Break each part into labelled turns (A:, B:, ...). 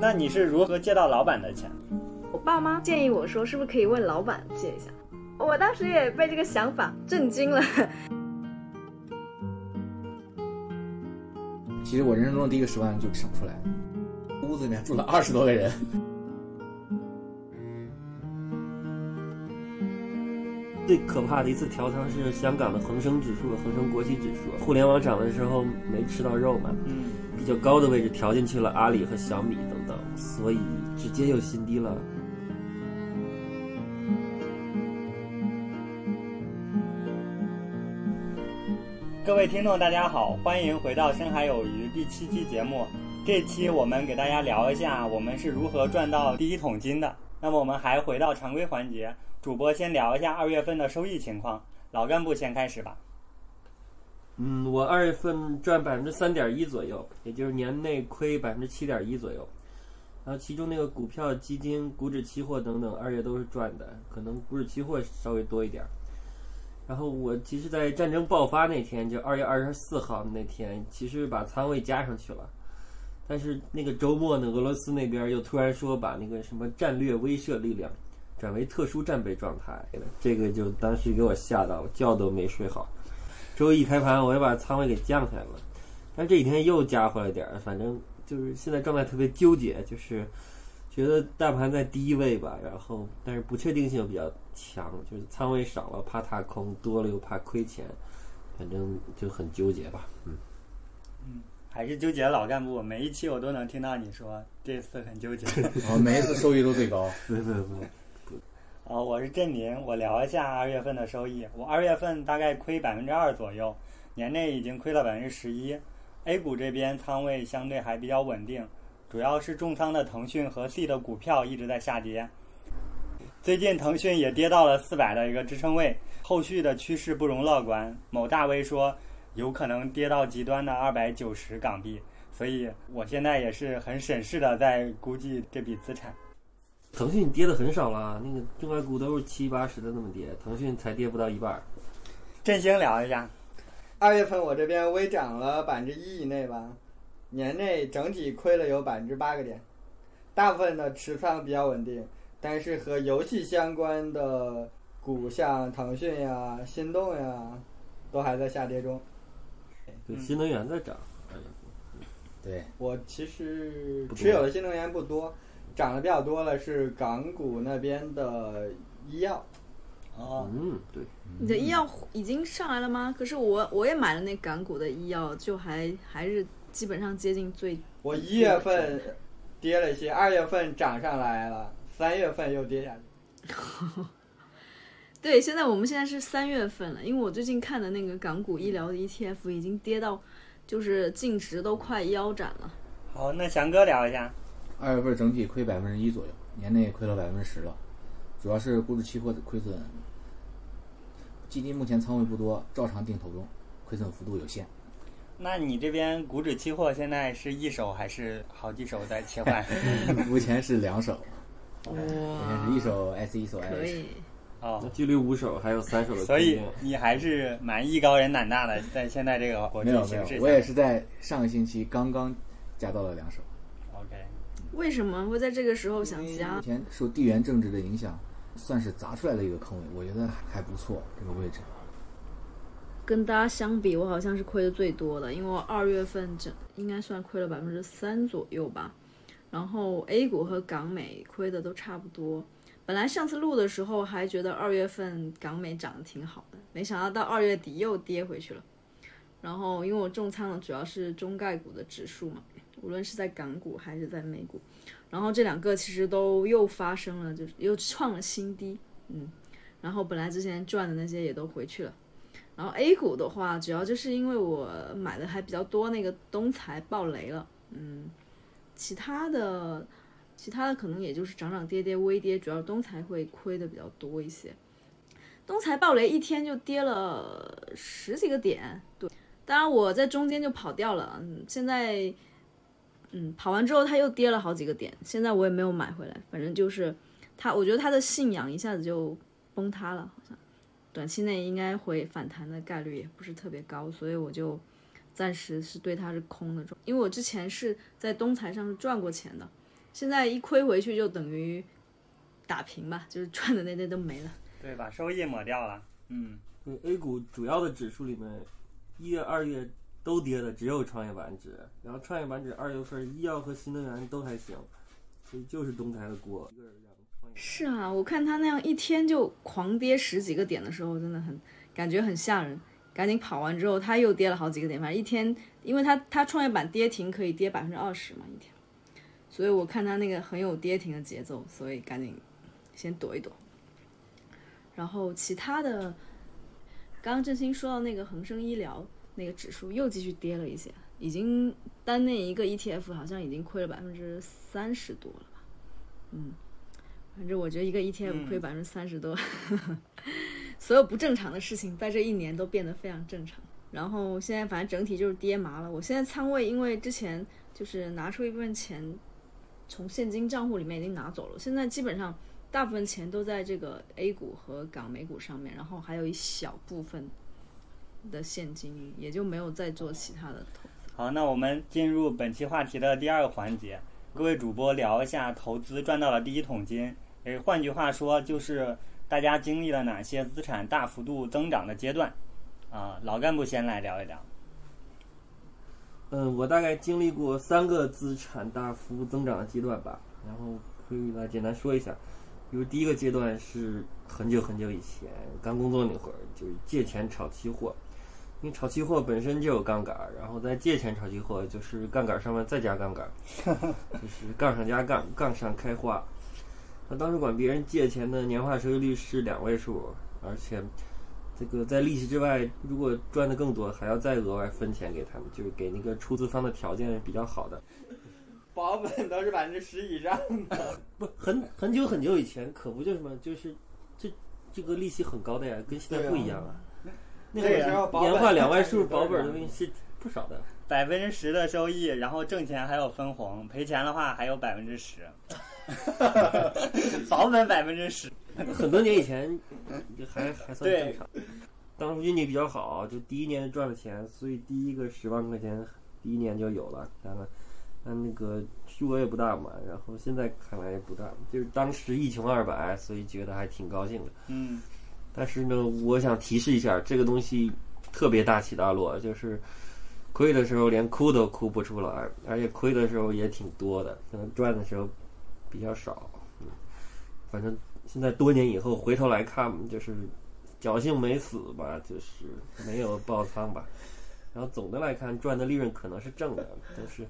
A: 那你是如何借到老板的钱？
B: 我爸妈建议我说，是不是可以问老板借一下？我当时也被这个想法震惊了。
C: 其实我人生中的第一个十万就省出来了，屋子里面住了二十多个人。
D: 最可怕的一次调仓是香港的恒生指数、恒生国企指数，互联网涨的时候没吃到肉嘛，
A: 嗯，
D: 比较高的位置调进去了阿里和小米等等，所以直接又新低了。
A: 各位听众，大家好，欢迎回到《深海有鱼》第七期节目。这期我们给大家聊一下我们是如何赚到第一桶金的。那么我们还回到常规环节，主播先聊一下二月份的收益情况。老干部先开始吧。
D: 嗯，我二月份赚百分之三点一左右，也就是年内亏百分之七点一左右。然后其中那个股票、基金、股指期货等等，二月都是赚的，可能股指期货稍微多一点儿。然后我其实，在战争爆发那天，就二月二十四号那天，其实把仓位加上去了。但是那个周末呢，俄罗斯那边又突然说把那个什么战略威慑力量转为特殊战备状态，这个就当时给我吓到了，觉都没睡好。周一开盘，我又把仓位给降下来了，但这几天又加回来点儿，反正就是现在状态特别纠结，就是觉得大盘在低位吧，然后但是不确定性比较强，就是仓位少了怕踏空，多了又怕亏钱，反正就很纠结吧，嗯。
A: 还是纠结老干部，每一期我都能听到你说这次很纠结。
C: 哦，每一次收益都最高。
D: 不不不，
A: 呃，我是郑林，我聊一下二月份的收益。我二月份大概亏百分之二左右，年内已经亏了百分之十一。A 股这边仓位相对还比较稳定，主要是重仓的腾讯和 C 的股票一直在下跌。最近腾讯也跌到了四百的一个支撑位，后续的趋势不容乐观。某大 V 说。有可能跌到极端的二百九十港币，所以我现在也是很审视的在估计这笔资产。
D: 腾讯跌的很少了，那个中概股都是七八十的那么跌，腾讯才跌不到一半。
A: 振兴聊一下，
E: 二月份我这边微涨了百分之一以内吧，年内整体亏了有百分之八个点，大部分的持仓比较稳定，但是和游戏相关的股像腾讯呀、心动呀，都还在下跌中。
D: 对新能源在涨，
C: 对
E: 我其实持有的新能源不多，涨得比较多了是港股那边的医药。
A: 哦，
D: 嗯，对。
B: 你的医药已经上来了吗？可是我我也买了那港股的医药，就还还是基本上接近最。
E: 我一月份跌了一些，二月份涨上来了，三月份又跌下去。
B: 对，现在我们现在是三月份了，因为我最近看的那个港股医疗的 ETF 已经跌到，就是净值都快腰斩了。
A: 好，那翔哥聊一下，
C: 二月份整体亏百分之一左右，年内亏了百分之十了，主要是股指期货的亏损，基金目前仓位不多，照常定投中，亏损幅度有限。
A: 那你这边股指期货现在是一手还是好几手在切换？
C: 目前是两手，
B: 哇，
C: 目前是一手 S 一手
B: 可
C: H。
B: 以。
A: 哦，
D: 距离五手还有三手的
A: 所以你还是蛮艺高人胆大的，在现在这个国际
C: 没有没有
A: 形势，
C: 我也是在上个星期刚刚加到了两手。
A: OK。
B: 为什么会在这个时候想加
C: 目？前受地缘政治的影响，算是砸出来的一个坑位，我觉得还还不错这个位置。
B: 跟大家相比，我好像是亏的最多的，因为我二月份整应该算亏了百分之三左右吧。然后 A 股和港美亏的都差不多。本来上次录的时候还觉得二月份港美涨得挺好的，没想到到二月底又跌回去了。然后因为我重仓的主要是中概股的指数嘛，无论是在港股还是在美股，然后这两个其实都又发生了，就是又创了新低，嗯。然后本来之前赚的那些也都回去了。然后 A 股的话，主要就是因为我买的还比较多，那个东财爆雷了，嗯，其他的。其他的可能也就是涨涨跌跌微跌，主要东财会亏的比较多一些。东财暴雷一天就跌了十几个点，对，当然我在中间就跑掉了。嗯，现在，嗯，跑完之后它又跌了好几个点，现在我也没有买回来。反正就是它，我觉得它的信仰一下子就崩塌了，好像短期内应该会反弹的概率也不是特别高，所以我就暂时是对它是空的状。因为我之前是在东财上是赚过钱的。现在一亏回去就等于打平吧，就是赚的那些都没了。
A: 对，把收益抹掉了。嗯，
D: 对 A 股主要的指数里面，一月、二月都跌的只有创业板指，然后创业板指二月份医药和新能源都还行，所以就是东台的锅。
B: 是啊，我看他那样一天就狂跌十几个点的时候，真的很感觉很吓人。赶紧跑完之后，他又跌了好几个点，反正一天，因为他他创业板跌停可以跌百分之二十嘛一天，所以我看他那个很有跌停的节奏，所以赶紧先躲一躲。然后其他的，刚刚振兴说到那个恒生医疗那个指数又继续跌了一些，已经单那一个 ETF 好像已经亏了百分之三十多了吧，嗯。反正我觉得一个 ETF 亏百分之三十多，所有不正常的事情在这一年都变得非常正常。然后现在反正整体就是跌麻了。我现在仓位因为之前就是拿出一部分钱从现金账户里面已经拿走了，现在基本上大部分钱都在这个 A 股和港美股上面，然后还有一小部分的现金，也就没有再做其他的投资。
A: 好，那我们进入本期话题的第二个环节，各位主播聊一下投资赚到了第一桶金。诶，换句话说，就是大家经历了哪些资产大幅度增长的阶段？啊，老干部先来聊一聊。
D: 嗯，我大概经历过三个资产大幅增长的阶段吧，然后可以来简单说一下。比如第一个阶段是很久很久以前刚工作那会儿，就是借钱炒期货，因为炒期货本身就有杠杆儿，然后再借钱炒期货就是杠杆儿上面再加杠杆儿，就是杠上加杠，杠上开花。那当时管别人借钱的年化收益率是两位数，而且这个在利息之外，如果赚的更多，还要再额外分钱给他们，就是给那个出资方的条件比较好的。
E: 保本都是百分之十以上的。
D: 不，很很久很久以前，可不就什么，就是这这个利息很高的呀，跟现在不一样啊。那
E: 那个
D: 个
E: 时候
D: 年化两位 数保本的东西是不少的。
A: 百分之十的收益，然后挣钱还有分红，赔钱的话还有百分之十，保本百分之十。
D: 很多年以前就还还算正常。当时运气比较好，就第一年赚了钱，所以第一个十万块钱第一年就有了。看看，那那个数额也不大嘛，然后现在看来也不大，就是当时一穷二白，所以觉得还挺高兴的。
A: 嗯，
D: 但是呢，我想提示一下，这个东西特别大起大落，就是亏的时候连哭都哭不出来，而且亏的时候也挺多的，可能赚的时候比较少。嗯，反正现在多年以后回头来看，就是侥幸没死吧，就是没有爆仓吧。然后总的来看，赚的利润可能是正的，但是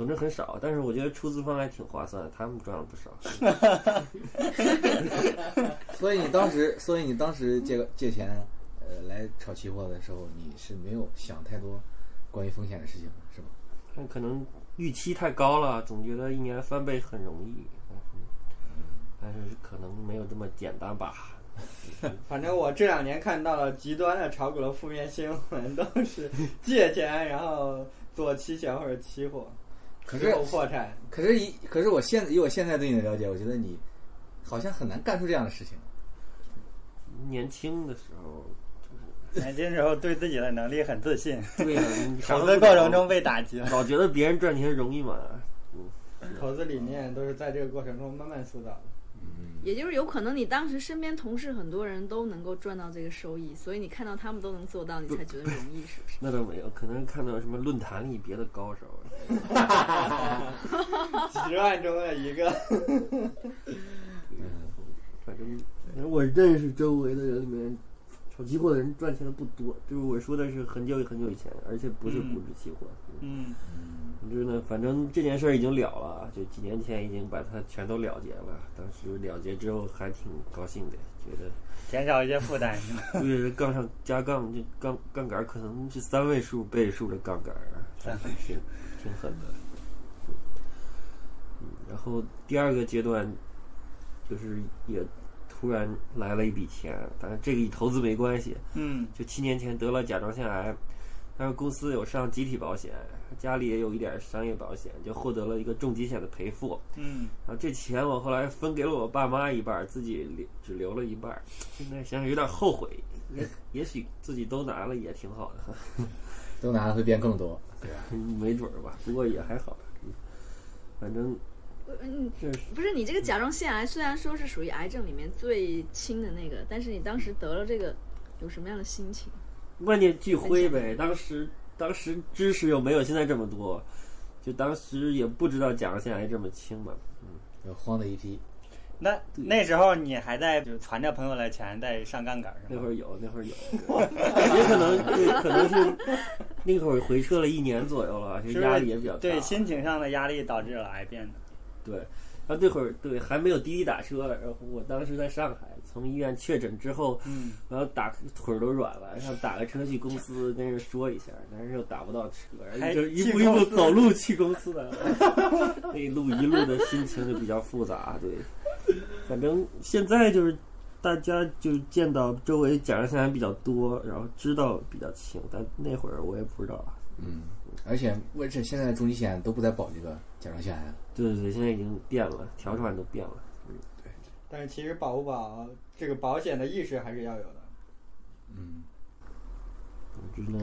D: 总之很少。但是我觉得出资方还挺划算的，他们赚了不少。
C: 所以你当时，所以你当时借个借钱，呃，来炒期货的时候，你是没有想太多关于风险的事情，是吧？
D: 那可能预期太高了，总觉得一年翻倍很容易，但是但是可能没有这么简单吧。
E: 反正我这两年看到了极端的炒股的负面新闻，都是借钱然后做期权或者期货，
C: 可是
E: 之后破产。
C: 可是以可是我现以我现在对你的了解，我觉得你好像很难干出这样的事情。
D: 年轻的时候，
A: 年轻时候对自己的能力很自信，
D: 对呀、
A: 投资过程中被打击了。
D: 老觉得别人赚钱容易嘛。
E: 投资理念都是在这个过程中慢慢塑造的。
B: 也就是有可能你当时身边同事很多人都能够赚到这个收益，所以你看到他们都能做到，你才觉得容易，是不是？
D: 那倒没有，可能看到什么论坛里别的高手，
E: 几十万中的一个，
D: 反正反正我认识周围的人里面，炒期货的人赚钱的不多。就是我说的是很久很久以前，而且不是股指期货。
A: 嗯，
D: 总之呢，反正这件事儿已经了了，就几年前已经把它全都了结了。当时了结之后还挺高兴的，觉得
A: 减少一些负担是吧？
D: 对杠上加杠，这杠杠杆儿可能是三位数倍数的杠杆儿，
A: 三
D: 位数挺狠的。嗯，然后第二个阶段就是也突然来了一笔钱，但是这个与投资没关系，
A: 嗯
D: 就七年前得了甲状腺癌，但是公司有上集体保险，家里也有一点商业保险，就获得了一个重疾险的赔付。
A: 嗯，
D: 然后这钱我后来分给了我爸妈一半，自己留只留了一半。现在想想有点后悔，也 也许自己都拿了也挺好的，
C: 都拿了会变更多，对吧？
D: 没准儿吧。不过也还好，嗯反正
B: 嗯，不是你这个甲状腺癌虽然说是属于癌症里面最轻的那个，但是你当时得了这个，有什么样的心情？
D: 万念俱灰呗。当时当时知识又没有现在这么多，就当时也不知道甲状腺癌这么轻嘛。
C: 就慌的一批。
A: 那那时候你还在就攒着朋友的钱在上杠杆是吗？
D: 那会儿有，那会儿有，也可能对，可能是那会儿回撤了一年左右了，就是压力也比较大。
A: 对心情上的压力导致了癌变的。
D: 对，然后那会儿对还没有滴滴打车，然后我当时在上海，从医院确诊之后，
A: 嗯，
D: 然后打腿儿都软了，然后打个车去公司跟人说一下，但是又打不到车，然后就一步一步走路去公司的，那一路一路的心情就比较复杂。对，反正现在就是大家就见到周围甲状腺癌比较多，然后知道比较轻，但那会儿我也不知道啊。
C: 嗯，而且为这现在重疾险都不再保这个甲状腺癌了。
D: 对对对，现在已经变了，条款都变了。
E: 但是其实保不保这个保险的意识还是要有的。
C: 嗯，
D: 总之呢，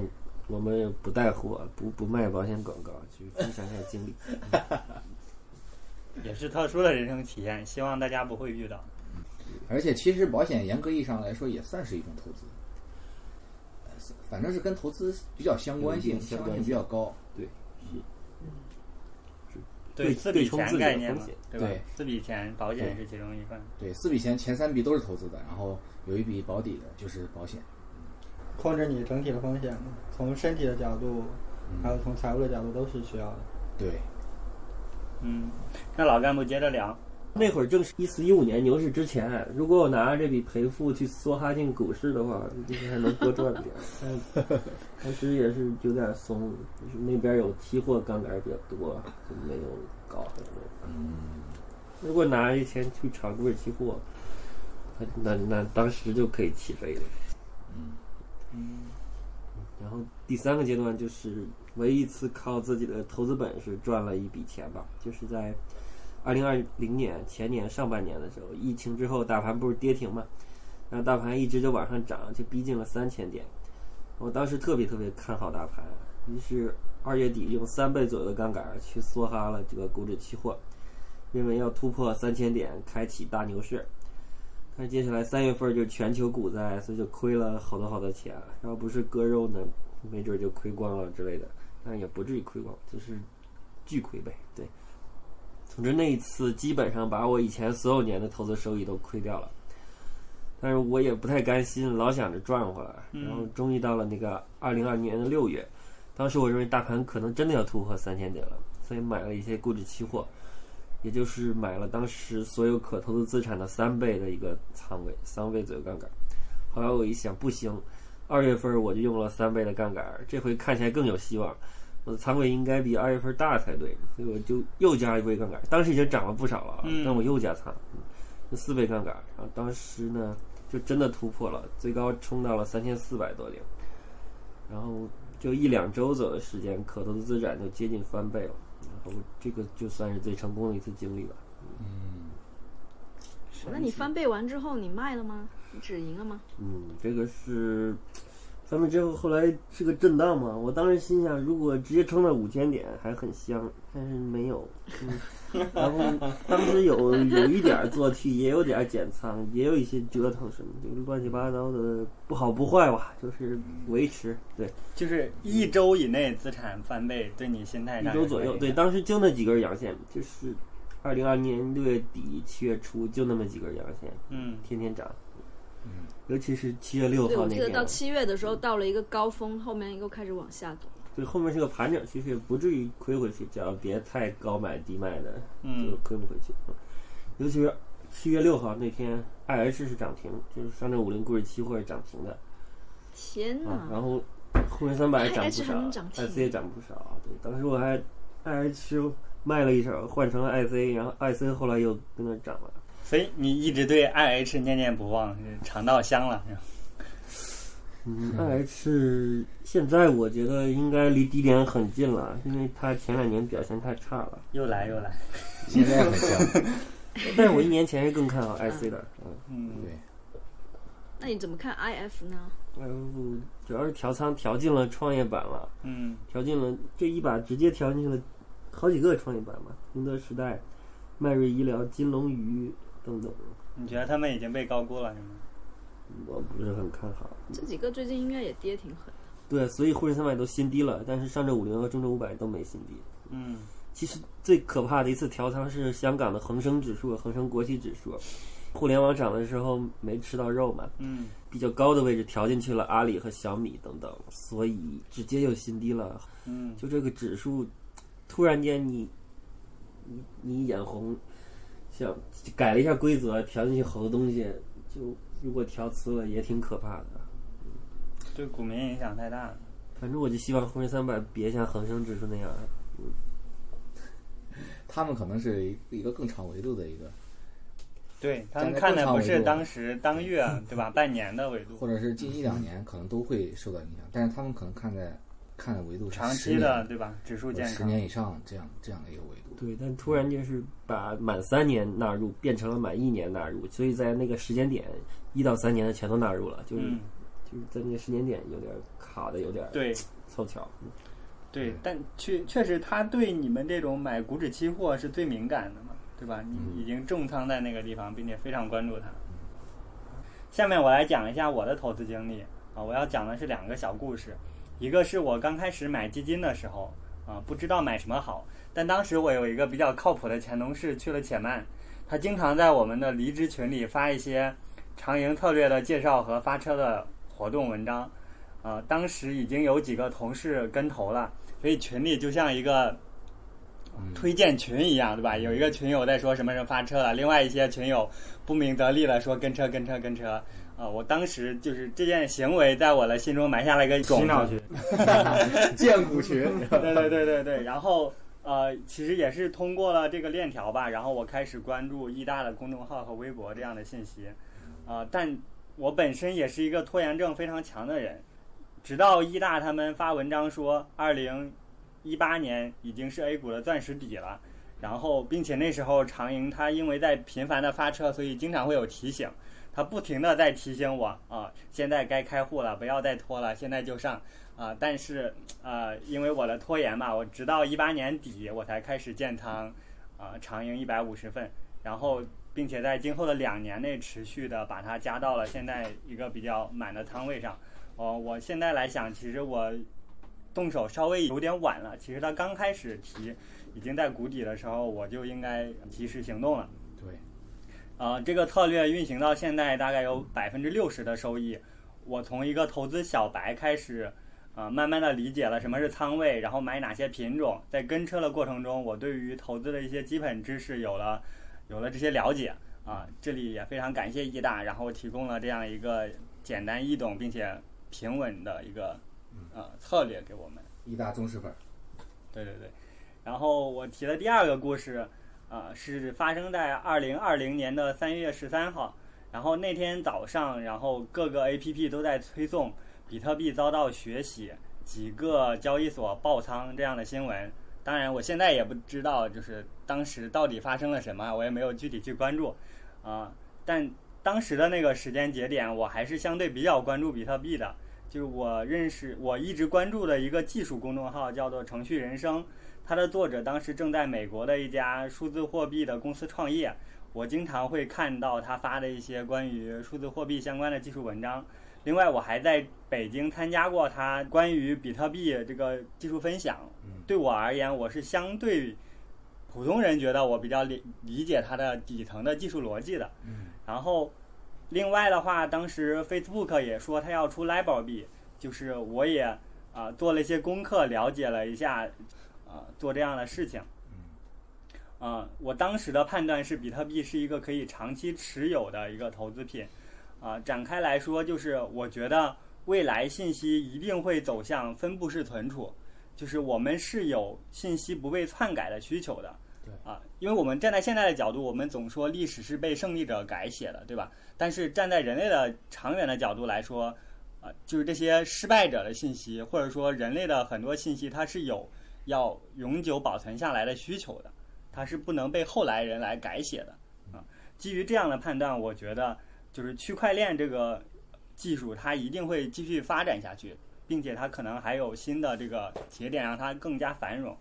D: 我们也不带货，不不卖保险广告，去分享一下经历。
A: 也是特殊的人生体验，希望大家不会遇到。
C: 而且其实保险严格意义上来说也算是一种投资，呃反正是跟投资比较相关性，
D: 相关
C: 相关性比较高。
D: 对
A: 四笔钱概念嘛
D: 风险，
A: 对吧
C: 对？
A: 四笔钱保险是其中一份。
C: 对，四笔钱前三笔都是投资的，然后有一笔保底的，就是保险。
E: 控制你整体的风险，从身体的角度，
C: 嗯
E: 还有从财务的角度都是需要的。
C: 对，
A: 嗯，那老干部接着聊。
D: 那会儿正是一四一五年牛市之前，如果我拿着这笔赔付去梭哈进股市的话，应该还能多赚点 当时也是有点松，就是那边有期货杠杆比较多，就没有搞很多。
C: 嗯，
D: 如果拿这钱去炒股市期货，那那那当时就可以起飞了。
A: 嗯，
D: 然后第三个阶段就是唯一一次靠自己的投资本事赚了一笔钱吧，就是在二零二零年前年上半年的时候，疫情之后大盘不是跌停嘛，然后大盘一直就往上涨，就逼近了三千点。我当时特别特别看好大盘，于是二月底用三倍左右的杠杆去梭哈了这个股指期货，认为要突破三千点，开启大牛市。但接下来三月份就全球股灾，所以就亏了好多好多钱。要不是割肉呢，没准就亏光了之类的，但也不至于亏光，就是巨亏呗。对，总之那一次基本上把我以前所有年的投资收益都亏掉了。但是我也不太甘心，老想着赚回来。然后终于到了那个二零二年的六月，当时我认为大盘可能真的要突破三千点了，所以买了一些股指期货。也就是买了当时所有可投资资产的三倍的一个仓位，三倍左右杠杆。后来我一想，不行，二月份我就用了三倍的杠杆，这回看起来更有希望。我的仓位应该比二月份大才对，所以我就又加了一倍杠杆。当时已经涨了不少了，
A: 嗯
D: 但我又加仓，就四倍杠杆。然后当时呢，就真的突破了，最高冲到了三千四百多点。然后就一两周左右的时间，可投资资产就接近翻倍了。然后这个就算是最成功的一次经历吧。
B: 嗯那你翻倍完之后，你卖了吗？你止盈了吗？
D: 嗯，这个是翻倍之后，后来是个震荡嘛。我当时心想，如果直接冲到五千点还很香，但是没有。嗯，然后当时有有一点儿做 T，也有点儿减仓，也有一些折腾什么，就是乱七八糟的，不好不坏吧，就是维持。对，
A: 就是一周以内资产翻倍，对你心态
D: 一周左右。对，当时就那几根阳线，就是二零二年六月底七月初就那么几根阳线，
A: 嗯，
D: 天天涨。尤其是七月六，号那天，
B: 我记得到七月的时候到了一个高峰，后面又开始往下走。
D: 对，后面是个盘整，其实也不至于亏回去，只要别太高买低卖的，
A: 嗯
D: 就亏不回去。嗯尤其是七月六号那天，IH 是涨停，就是上证五零股指期货是涨停的
B: 天
D: 啊，然后沪深三百涨不少，IC 也涨不少。对，当时我还 IH 卖了一手，换成了 IC，然后 IC 后来又跟着涨了。
A: 所以你一直对 IH 念念不忘，是尝到香了。
D: 嗯，IH 现在我觉得应该离低点很近了，因为它前两年表现太差了。
A: 又来又来，
C: 现在很香。
D: 但是我一年前是更看好 IC 的，嗯。
A: 嗯，
C: 对，
B: 那你怎么看 IF 呢
D: ？？I F，主要是调仓调进了创业板了，
A: 嗯
D: 调进了这一把直接调进去了好几个创业板嘛，宁德时代、迈瑞医疗、金龙鱼等等，
A: 你觉得他们已经被高估了是吗？
D: 我不是很看好。
B: 这几个最近应该也跌挺狠。
D: 对，所以沪深三百都新低了，但是上证五零和中证五百都没新低。
A: 嗯
D: 其实最可怕的一次调仓是香港的恒生指数、恒生国企指数，互联网涨的时候没吃到肉嘛，
A: 嗯
D: 比较高的位置调进去了阿里和小米等等，所以直接就新低了。
A: 嗯，
D: 就这个指数，突然间你你你眼红，想改了一下规则，调进去好多东西，就如果调次了也挺可怕的。
A: 对股民影响太大了。
D: 反正我就希望沪深三百别像恒生指数那样。
C: 他们可能是一一个更长维度的一个，
A: 对他们看的不是当时当月对吧？半年的维度，
C: 或者是近一两年可能都会受到影响，但是他们可能看在看的维度是
A: 长期的对吧？指数
C: 或者
A: 健康。
C: 十年以上这样这样的一个维度。
D: 对，但突然间是把满三年纳入变成了满一年纳入，所以在那个时间点，一到三年的全都纳入了，就是、
A: 嗯，
D: 就是在那个时间点有点卡的有点
A: 对
D: 凑巧。
A: 对，但确确实他对你们这种买股指期货是最敏感的嘛，对吧？你已经重仓在那个地方，并且非常关注它。下面我来讲一下我的投资经历啊，我要讲的是两个小故事，一个是我刚开始买基金的时候啊，不知道买什么好，但当时我有一个比较靠谱的前同事去了且慢，他经常在我们的离职群里发一些长盈策略的介绍和发车的活动文章，啊，当时已经有几个同事跟投了，所以群里就像一个
C: 嗯
A: 推荐群一样，对吧？有一个群友在说什么什么发车了，另外一些群友不明得利了，说跟车跟车跟车。啊，我当时就是这件行为，在我的心中埋下了一个种子。
D: 群，
C: 荐股群，
A: 对对对对对，然后呃，其实也是通过了这个链条吧，然后我开始关注易大的公众号和微博这样的信息，啊、但我本身也是一个拖延症非常强的人，直到易大他们发文章说，二零一八年已经是 A 股的钻石底了，然后并且那时候长盈它因为在频繁的发车，所以经常会有提醒。他不停的在提醒我啊，现在该开户了，不要再拖了，现在就上啊！但是呃，因为我的拖延吧，我直到一八年底我才开始建仓啊，长盈一百五十份，然后并且在今后的两年内持续的把它加到了现在一个比较满的仓位上。哦，我现在来想，其实我动手稍微有点晚了。其实他刚开始提，已经在谷底的时候，我就应该及时行动了。
C: 对，
A: 呃，这个策略运行到现在大概有百分之六十的收益。我从一个投资小白开始，呃，慢慢的理解了什么是仓位，然后买哪些品种。在跟车的过程中，我对于投资的一些基本知识有了有了这些了解啊。这里也非常感谢易大，然后提供了这样一个简单易懂并且平稳的一个呃策略给我们。
C: 易大忠实粉儿，
A: 对对对，然后我提的第二个故事，啊、是发生在二零二零年的三月十三号。然后那天早上，然后各个 A P P 都在推送比特币遭到血洗，几个交易所爆仓这样的新闻。当然，我现在也不知道，就是当时到底发生了什么，我也没有具体去关注，啊、但当时的那个时间节点，我还是相对比较关注比特币的。就是我认识，我一直关注的一个技术公众号叫做“程序人生”，它的作者当时正在美国的一家数字货币的公司创业。我经常会看到他发的一些关于数字货币相关的技术文章。另外，我还在北京参加过他关于比特币这个技术分享。对我而言，我是相对普通人觉得我比较理理解它的底层的技术逻辑的。然后，另外的话，当时 Facebook 也说他要出 Libra 币，就是我也啊、做了一些功课，了解了一下啊、做这样的事情。啊、我当时的判断是比特币是一个可以长期持有的一个投资品。啊、展开来说，就是我觉得未来信息一定会走向分布式存储，就是我们是有信息不被篡改的需求的。
C: 对
A: 啊，因为我们站在现在的角度，我们总说历史是被胜利者改写的，对吧？但是站在人类的长远的角度来说，啊，就是这些失败者的信息，或者说人类的很多信息，它是有要永久保存下来的需求的，它是不能被后来人来改写的啊。基于这样的判断，我觉得就是区块链这个技术，它一定会继续发展下去，并且它可能还有新的这个节点让它更加繁荣。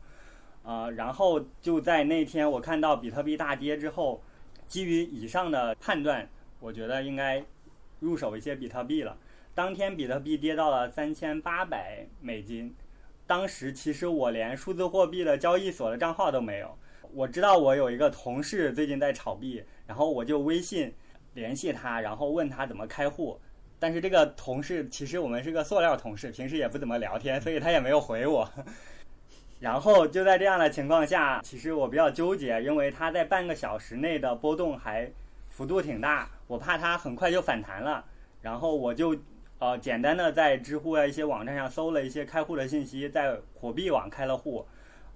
A: 呃，然后就在那天我看到比特币大跌之后，基于以上的判断，我觉得应该入手一些比特币了。当天比特币跌到了三千八百美金，当时其实我连数字货币的交易所的账号都没有。我知道我有一个同事最近在炒币，然后我就微信联系他，然后问他怎么开户。但是这个同事其实我们是个塑料同事，平时也不怎么聊天，所以他也没有回我。然后就在这样的情况下，其实我比较纠结，因为他在半个小时内的波动还幅度挺大，我怕他很快就反弹了。然后我就呃简单的在知乎啊一些网站上搜了一些开户的信息，在火币网开了户，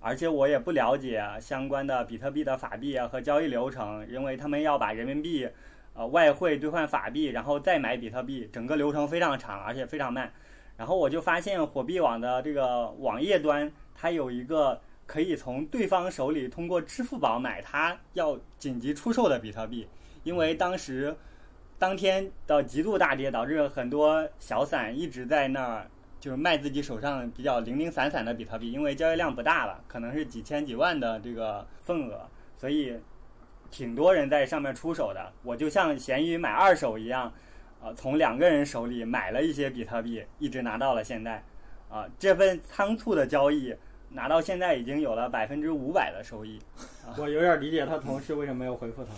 A: 而且我也不了解相关的比特币的法币啊和交易流程，因为他们要把人民币呃外汇兑换法币，然后再买比特币，整个流程非常长，而且非常慢。然后我就发现火币网的这个网页端。它有一个可以从对方手里通过支付宝买它要紧急出售的比特币，因为当时当天的极度大跌导致很多小散一直在那儿就是卖自己手上比较零零散散的比特币，因为交易量不大了，可能是几千几万的这个份额，所以挺多人在上面出手的。我就像闲鱼买二手一样，呃，从两个人手里买了一些比特币，一直拿到了现在。啊，这份仓促的交易。拿到现在已经有了百分之五百的收益，
E: 我有点理解他同事为什么没有回复他。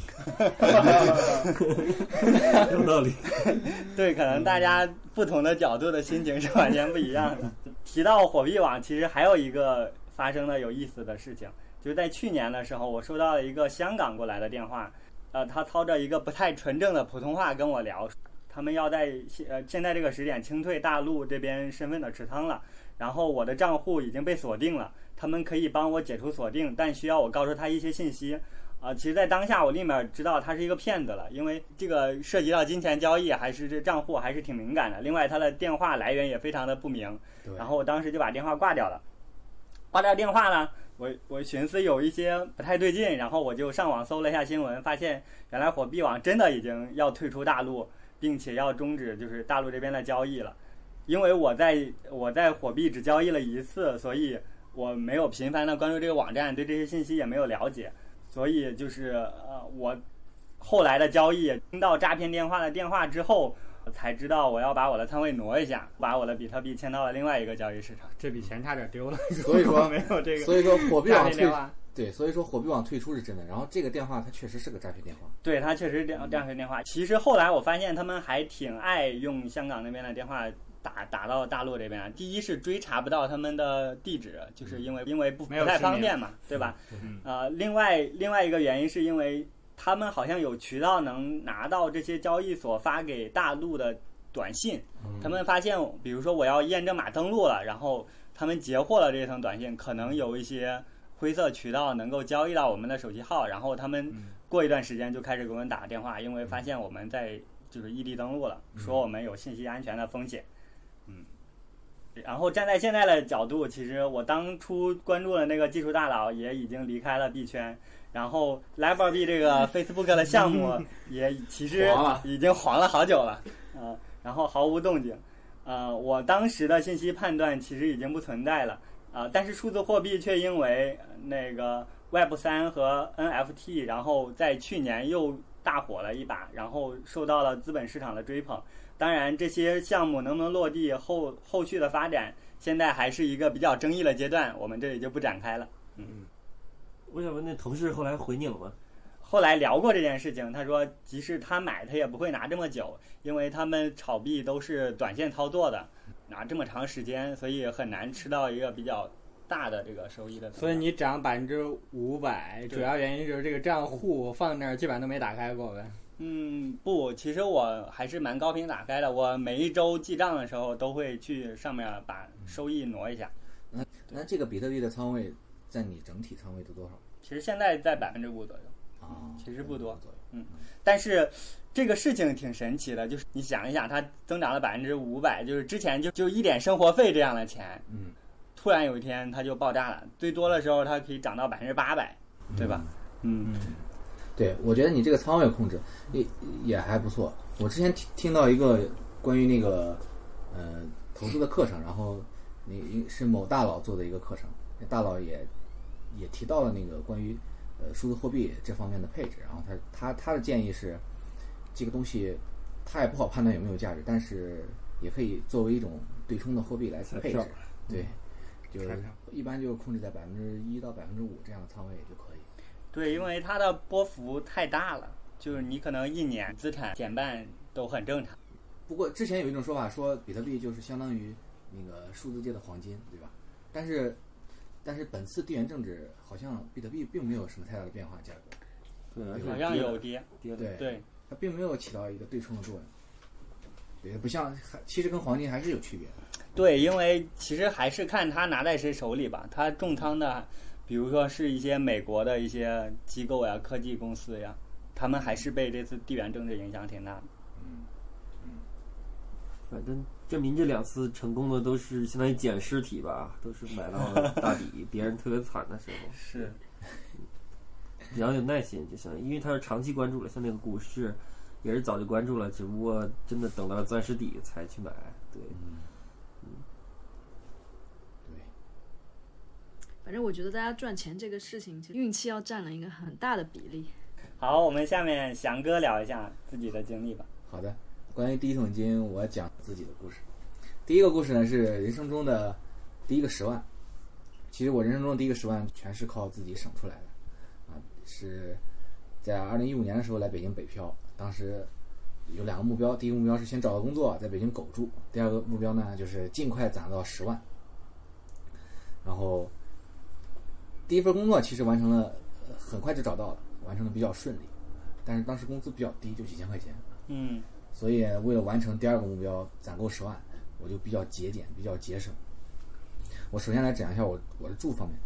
D: 有道理。
A: 对，可能大家不同的角度的心情是完全不一样的。提到火币网，其实还有一个发生的有意思的事情，就是在去年的时候，我收到了一个香港过来的电话，呃，他操着一个不太纯正的普通话跟我聊，他们要在现呃现在这个时点清退大陆这边身份的持仓了。然后我的账户已经被锁定了，他们可以帮我解除锁定，但需要我告诉他一些信息。啊，其实，在当下我立马知道他是一个骗子了，因为这个涉及到金钱交易，还是这账户还是挺敏感的。另外，他的电话来源也非常的不明。然后我当时就把电话挂掉了。挂掉电话呢，我我寻思有一些不太对劲，然后我就上网搜了一下新闻，发现原来火币网真的已经要退出大陆，并且要终止就是大陆这边的交易了。因为我在我在火币只交易了一次，所以我没有频繁的关注这个网站，对这些信息也没有了解，所以就是呃，我后来的交易听到诈骗电话的电话之后，才知道我要把我的仓位挪一下，把我的比特币迁到了另外一个交易市场，
E: 这笔钱差点丢了。
C: 所以说
E: 没有这个，
C: 所以说火币网。对，所以说火币网退出是真的。然后这个电话它确实是个诈骗电话，
A: 对，它确实是诈诈骗电话。其实后来我发现他们还挺爱用香港那边的电话。打打到大陆这边，第一是追查不到他们的地址，就是因为因为不不太方便嘛，对吧？呃，另外另外一个原因是因为他们好像有渠道能拿到这些交易所发给大陆的短信，他们发现，比如说我要验证码登录了，然后他们截获了这层短信，可能有一些灰色渠道能够交易到我们的手机号，然后他们过一段时间就开始给我们打电话，因为发现我们在就是异地登录了，说我们有信息安全的风险。然后站在现在的角度，其实我当初关注的那个技术大佬也已经离开了币圈，然后 Level 币这个 Facebook 的项目也其实已经黄了好久了，呃，然后毫无动静，呃，我当时的信息判断其实已经不存在了，啊，但是数字货币却因为那个 Web 三和 NFT，然后在去年又大火了一把，然后受到了资本市场的追捧。当然，这些项目能不能落地，后后续的发展，现在还是一个比较争议的阶段，我们这里就不展开了。
D: 嗯，我想问，那同事后来回你了吗？
A: 后来聊过这件事情，他说，即使他买，他也不会拿这么久，因为他们炒币都是短线操作的，拿这么长时间，所以很难吃到一个比较大的这个收益的。
E: 所以你涨百分之五百，主要原因就是这个账户放那儿基本上都没打开过呗。
A: 嗯，不，其实我还是蛮高频打开的。我每一周记账的时候，都会去上面把收益挪一下。
C: 那那这个比特币的仓位在你整体仓位的多少？
A: 其实现在在百分之五左右。
C: 啊，
A: 其实不多。嗯，但是这个事情挺神奇的，就是你想一想，它增长了百分之五百，就是之前就就一点生活费这样的钱，
C: 嗯，
A: 突然有一天它就爆炸了，最多的时候它可以涨到百分之八百，对吧？
C: 嗯。对，我觉得你这个仓位控制也也还不错。我之前听听到一个关于那个呃投资的课程，然后你是某大佬做的一个课程，大佬也也提到了那个关于呃数字货币这方面的配置，然后他他他的建议是，这个东西他也不好判断有没有价值，但是也可以作为一种对冲的货币来配置，对，就是一般就控制在百分之一到百分之五这样的仓位就可以。
A: 对，因为它的波幅太大了，就是你可能一年资产减半都很正常。
C: 不过之前有一种说法说，比特币就是相当于那个数字界的黄金，对吧？但是，但是本次地缘政治好像比特币并没有什么太大的变化，价格
D: 对，
A: 好像有跌，
C: 对
A: 对，
C: 它并没有起到一个对冲的作用。也，不像其实跟黄金还是有区别的。
A: 对，因为其实还是看他拿在谁手里吧。他重仓的，比如说是一些美国的一些机构呀、科技公司呀，他们还是被这次地缘政治影响挺大的。
D: 嗯嗯反正证明这两次成功的都是相当于捡尸体吧，都是买到了大底，别人特别惨的时候，
A: 是，
D: 比较有耐心，就像因为他是长期关注了，像那个股市也是早就关注了，只不过真的等到了钻石底才去买，对，
C: 对，
B: 反正我觉得大家赚钱这个事情，其实运气要占了一个很大的比例。
A: 好，我们下面翔哥聊一下自己的经历吧。
C: 好的，关于第一桶金，我讲自己的故事。第一个故事呢是人生中的第一个十万。其实我人生中的第一个十万全是靠自己省出来的，啊，是在二零一五年的时候来北京北漂，当时有两个目标，第一个目标是先找到工作，在北京苟住；第二个目标呢就是尽快攒到十万。然后第一份工作其实完成了，呃很快就找到了，完成的比较顺利，但是当时工资比较低，就几千块钱。
A: 嗯，
C: 所以为了完成第二个目标，攒够十万，我就比较节俭，比较节省。我首先来讲一下我我的住方面，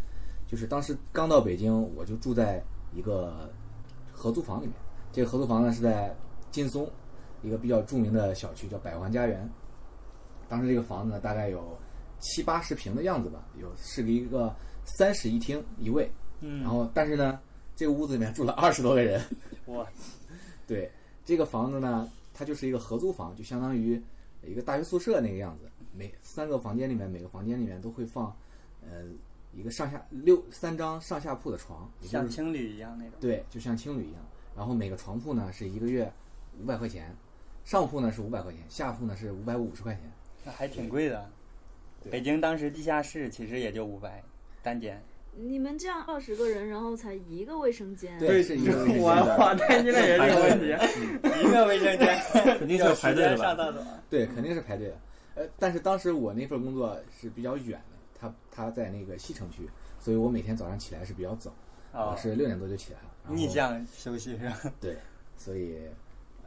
C: 就是当时刚到北京，我就住在一个合租房里面。这个合租房呢是在劲松一个比较著名的小区，叫百环家园。当时这个房子呢大概有七八十平的样子吧，有是一个三室一厅一卫。
A: 嗯
C: 然后但是呢，这个屋子里面住了 二十多个人。
A: 我
C: 对，这个房子呢，它就是一个合租房，就相当于一个大学宿舍那个样子。每三个房间里面，每个房间里面都会放，呃，一个上下六三张上下铺的床，就是
A: 像青旅一样那种。
C: 对，就像青旅一样。然后每个床铺呢是一个月五百块钱，上铺呢是五百块钱，下铺呢是五百五十块钱。
A: 那还挺贵的。北京当时地下室其实也就五百单间。
B: 你们这样二十个人，然后才一个卫生间，
C: 对，是一个卫生间
E: 我我担心的也是这个问题。
A: 一个卫生间，
D: 肯定是要排队的。
C: 对，肯定是排队的。呃，但是当时我那份工作是比较远的，他他在那个西城区，所以我每天早上起来是比较早，
A: 哦
C: 我，是六点多就起来了。
A: 逆向休息是吧？
C: 对，所以
D: 所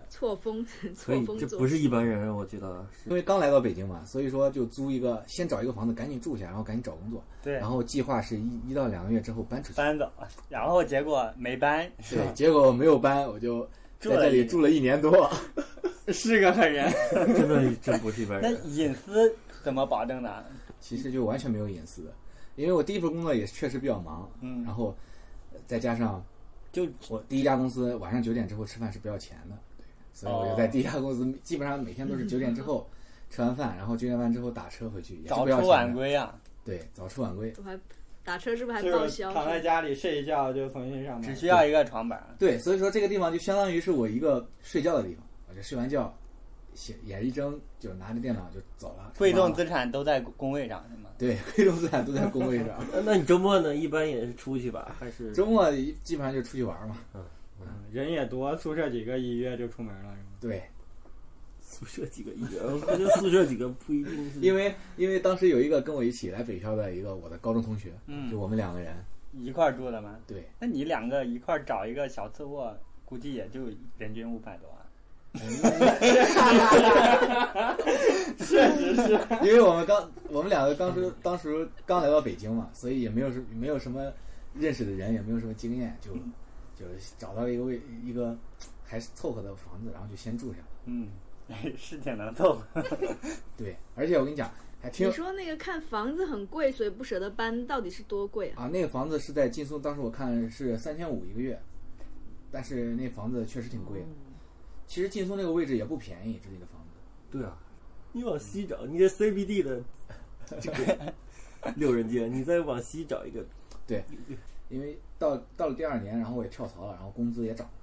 B: 错峰错
D: 以
B: 峰做
D: 这不是一般人，我觉得
C: 因为刚来到北京嘛，所以说就租一个，先找一个房子赶紧住下，然后赶紧找工作，
A: 对
C: 然，后计划是一一到两个月之后搬出去。
A: 搬走，然后结果没搬，是
C: 对，
A: 吧？
C: 结果没有搬，我就在这里住了一年多。
E: 是个狠人。
D: 真的真不是一般 人那。
A: 隐私怎么保证呢？
C: 其实就完全没有隐私的，因为我第一份工作也确实比较忙，
A: 嗯
C: 然后呃再加上
A: 就
C: 我第一家公司晚上九点之后吃饭是不要钱的，对，所以我就在第一家公司基本上每天都是九点之后吃完饭，然后九点半之后打车回去，
A: 早
C: 不要
A: 出晚。归啊，
C: 对，早出晚归。
B: 我还打车是不是还
E: 就是
B: 报销？
E: 躺在家里睡一觉就重新上班。
A: 只需要一个床板。
C: 对，所以说这个地方就相当于是我一个睡觉的地方，我就睡完觉，写眼一睁就拿着电脑就走了。
A: 贵重资产都在工位上是吗？
C: 对，贵重资产都在工位上。
D: 那那你周末呢？一般也是出去吧？还是
C: 周末基本上就出去玩嘛。
E: 嗯人也多，宿舍几个一约就出门了，是吗？
C: 对，
D: 宿舍几个一约？我觉得宿舍几个不一定是。
C: 因为因为当时有一个跟我一起来北漂的一个我的高中同学，
A: 嗯
C: 就我们两个人，
A: 一块儿住的嘛？
C: 对，
A: 那你两个一块儿找一个小次卧，估计也就人均五百多啊。
C: 确实是，因为我们刚我们两个当时当时刚来到北京嘛，所以也没有什没有什么认识的人，也没有什么经验，就就是找到了一个位一个还是凑合的房子，然后就先住下了。
A: 嗯，是挺能凑合。
C: 对，而且我跟你讲，还挺
B: 你说那个看房子很贵，所以不舍得搬，到底是多贵啊？
C: 啊，那个房子是在劲松，当时我看是三千五一个月，但是那房子确实挺贵的。其实劲松那个位置也不便宜，这里的房子。
D: 对啊，你往西找，你这 CBD 的这个 六人间，你再往西找一个，对
C: 因为到到了第二年，然后我也跳槽了，然后工资也涨了，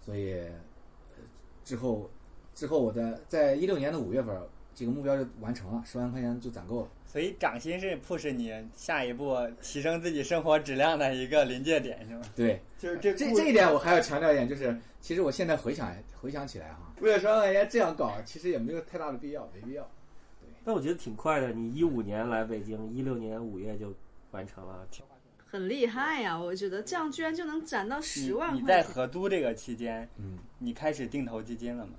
C: 所以呃之后之后我的在一六年的五月份，这个目标就完成了，十万块钱就攒够了。
A: 所以涨薪是迫使你下一步提升自己生活质量的一个临界点，是吗？
C: 对，
E: 就是这
C: 这这一点我还要强调一点，就是其实我现在回想回想起来哈，为了十万块钱这样搞，其实也没有太大的必要，没必要。
D: 但我觉得挺快的。你一五年来北京，一六年五月就完成了，挺
B: 很厉害呀、我觉得这样居然就能攒到十万
A: 你你在。合租这个期间，
C: 嗯，
A: 你开始定投基金了吗？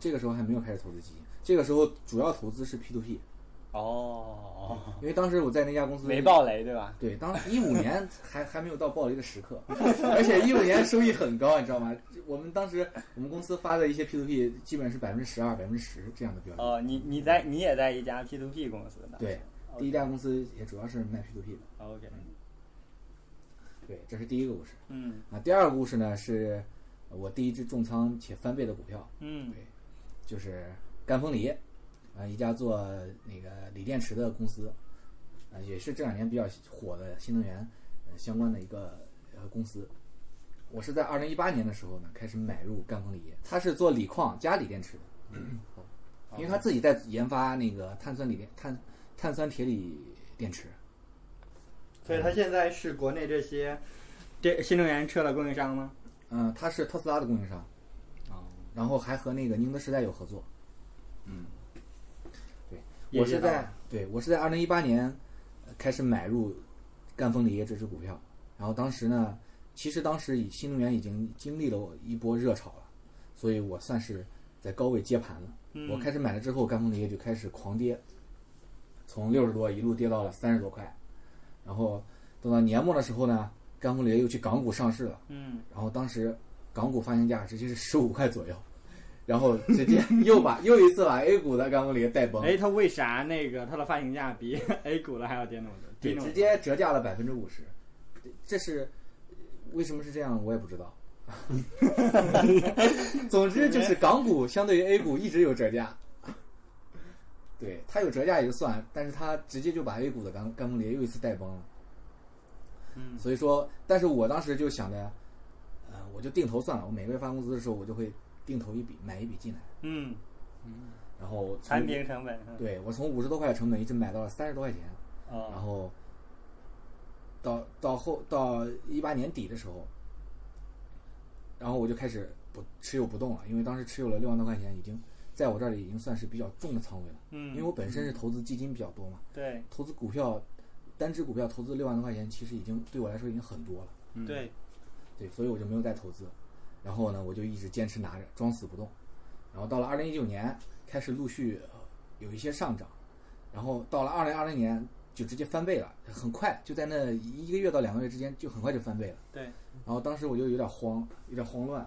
C: 这个时候还没有开始投资基金，这个时候主要投资是 P to P，
A: 哦，
C: 因为当时我在那家公司
A: 没暴雷对吧？
C: 对，当一五年还还没有到暴雷的时刻，而且一五年收益很高，你知道吗？我们当时我们公司发的一些 P to P 基本是百分之十二、百分之十这样的标准。
A: 哦，你你在你也在一家 P to P 公司的？
C: 对，第一家公司也主要是卖 P to P 的。
A: OK，
C: 对，这是第一个故事。
A: 嗯
C: 啊，第二个故事呢是我第一只重仓且翻倍的股票，
A: 嗯对
C: 就是赣锋锂，啊，一家做那个锂电池的公司，啊，也是这两年比较火的新能源呃相关的一个呃公司。我是在二零一八年的时候呢，开始买入赣锋锂，它是做锂矿加锂电池的，嗯 因为它自己在研发那个碳酸锂电碳碳酸铁锂电池。
A: 所以它现在是国内这些电新能源车的供应商吗？
C: 嗯，它是特斯拉的供应商，
A: 哦，
C: 然后还和那个宁德时代有合作。嗯，对，我是在对我是在二零一八年呃开始买入赣锋锂业这只股票，然后当时呢，其实当时以新能源已经经历了一波热潮了，所以我算是在高位接盘了。
A: 嗯
C: 我开始买了之后，赣锋锂业就开始狂跌，从六十多一路跌到了三十多块，然后等到年末的时候呢，赣锋锂又去港股上市了。
A: 嗯
C: 然后当时港股发行价直接是十五块左右，然后直接 又把又一次把 A 股的赣锋锂带崩，
A: 哎，它为啥那个它的发行价比 A 股的还要跌那么多？
C: 对，直接折价了百分之五十，这是为什么是这样，我也不知道。总之就是港股相对于 A 股一直有折价，对它有折价也就算，但是它直接就把 A 股的赣赣锋锂又一次带崩了。
A: 嗯。
C: 所以说，但是我当时就想着，呃，我就定投算了，我每个月发工资的时候，我就会定投一笔，买一笔进来，
A: 嗯，
C: 然后从
A: 产品成本
C: 对我从五十多块的成本一直买到了三十多块钱，然
A: 哦，
C: 后到到后到一八年底的时候，然后我就开始不持有不动了，因为当时持有了六万多块钱，已经在我这里已经算是比较重的仓位了，
A: 嗯，
C: 因为我本身是投资基金比较多嘛，
A: 对。
C: 投资股票单只股票投资六万多块钱，其实已经对我来说已经很多了。
A: 嗯。对，
C: 对，所以我就没有再投资。然后呢，我就一直坚持拿着，装死不动。然后到了二零一九年，开始陆续、呃有一些上涨，然后到了二零二零年就直接翻倍了，很快就在那一个月到两个月之间就很快就翻倍了。
A: 对，
C: 然后当时我就有点慌，有点慌乱。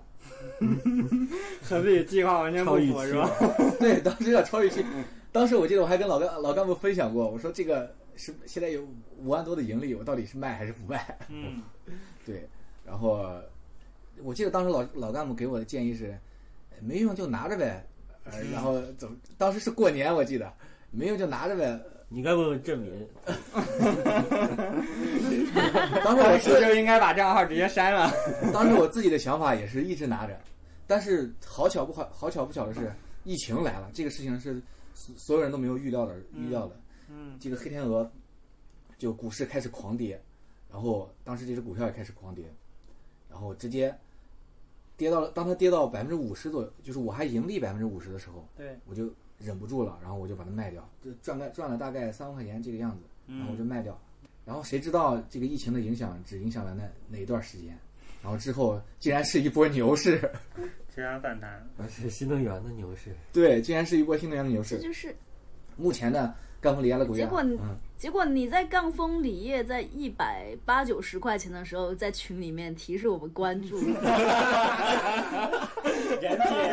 A: 和自己计划完全不符是吧？
C: 对，当时有点超预期。当时我记得我还跟老干老干部分享过，我说这个是现在有五万多的盈利，我到底是卖还是不卖？
A: 嗯
C: 对，然后我记得当时老老干部给我的建议是，呃没用就拿着呗，呃，然后怎么，当时是过年，我记得没用就拿着呗。
D: 你该问问郑民，
C: 当时我
A: 是
C: 是，
A: 就应该把账号直接删了。
C: 当时我自己的想法也是一直拿着，但是好巧不好，好巧不巧的是，疫情来了，这个事情是所所有人都没有预料的，预料的。
A: 嗯
C: 这个黑天鹅就股市开始狂跌，然后当时这只股票也开始狂跌，然后直接跌到了，当它跌到百分之五十左右，就是我还盈利百分之五十的时候，
A: 对，
C: 我就忍不住了，然后我就把它卖掉，就赚了赚了大概三万块钱这个样子，然后我就卖掉。然后谁知道这个疫情的影响只影响了那那一段时间，然后之后竟然是一波牛市，
A: 突然反弹。
D: 而且新能源的牛市，
C: 对，竟然是一波新能源的牛市。
B: 这就是
C: 目前的，赣锋锂业的股价，
B: 结果
C: 嗯，
B: 结果你在赣锋锂业在一百八九十块钱的时候，在群里面提示我们关注，
A: 人品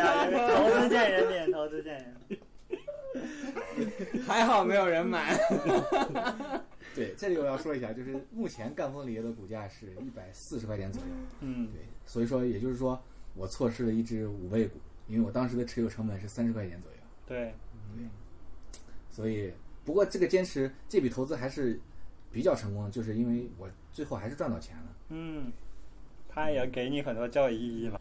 A: 啊，投资见人品，投资见人品。还好没有人买。
C: 对，这里我要说一下，就是目前赣锋锂业的股价是一百四十块钱左右，
A: 嗯
C: 对，所以说也就是说我错失了一只五倍股，因为我当时的持有成本是三十块钱左右，
A: 对，对
C: 所以不过这个坚持这笔投资还是比较成功的，就是因为我最后还是赚到钱了。
A: 嗯，它也给你很多教育意义嘛。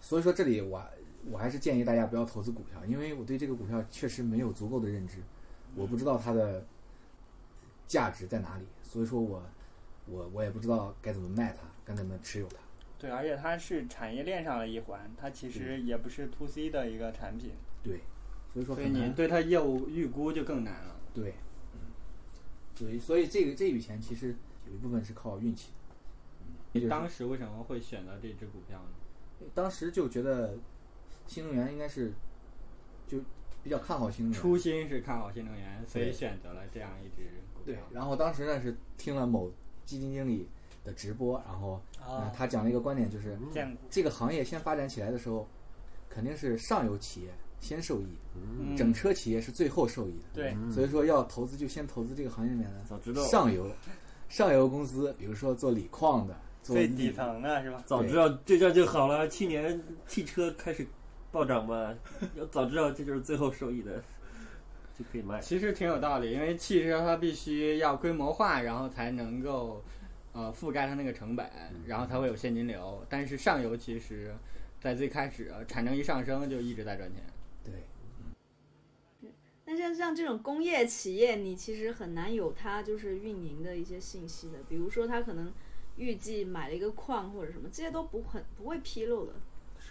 C: 所以说这里我我还是建议大家不要投资股票，因为我对这个股票确实没有足够的认知，我不知道它的价值在哪里，所以说我我我也不知道该怎么卖它，该怎么持有它。
A: 对，而且它是产业链上的一环，它其实也不是 to C 的一个产品。
C: 对，所以说
E: 所以
C: 很难
E: 你对它业务预估就更难了。
C: 对，嗯，所以所以这个这笔钱其实有一部分是靠运气。嗯，
E: 你当时为什么会选择这只股票呢？
C: 当时就觉得新能源应该是就比较看好新能源。
E: 初心是看好新能源，所以选择了这样一只股
C: 对
E: 票。，
C: 然后当时呢是听了某基金经理的直播，然后、他讲了一个观点，就是。这个行业先发展起来的时候，肯定是上游企业先受益，
A: 嗯
C: 整车企业是最后受益的。
A: 对，
D: 嗯
C: 所以说要投资就先投资这个行业里面的
D: 早知道
C: 上游 上游公司，比如说做锂矿的，做
A: 最
C: 锂
A: 底层的是吧？
D: 早知道这下就好了。去年汽车开始暴涨吧，要早知道这就是最后受益的，就可以卖。
E: 其实挺有道理，因为汽车它必须要规模化，然后才能够呃覆盖它那个成本，然后才会有现金流。但是上游其实，在最开始呃产能一上升就一直在赚钱。
C: 对，
B: 那像像这种工业企业，你其实很难有它就是运营的一些信息的，比如说它可能预计买了一个矿或者什么，这些都不很不会披露的，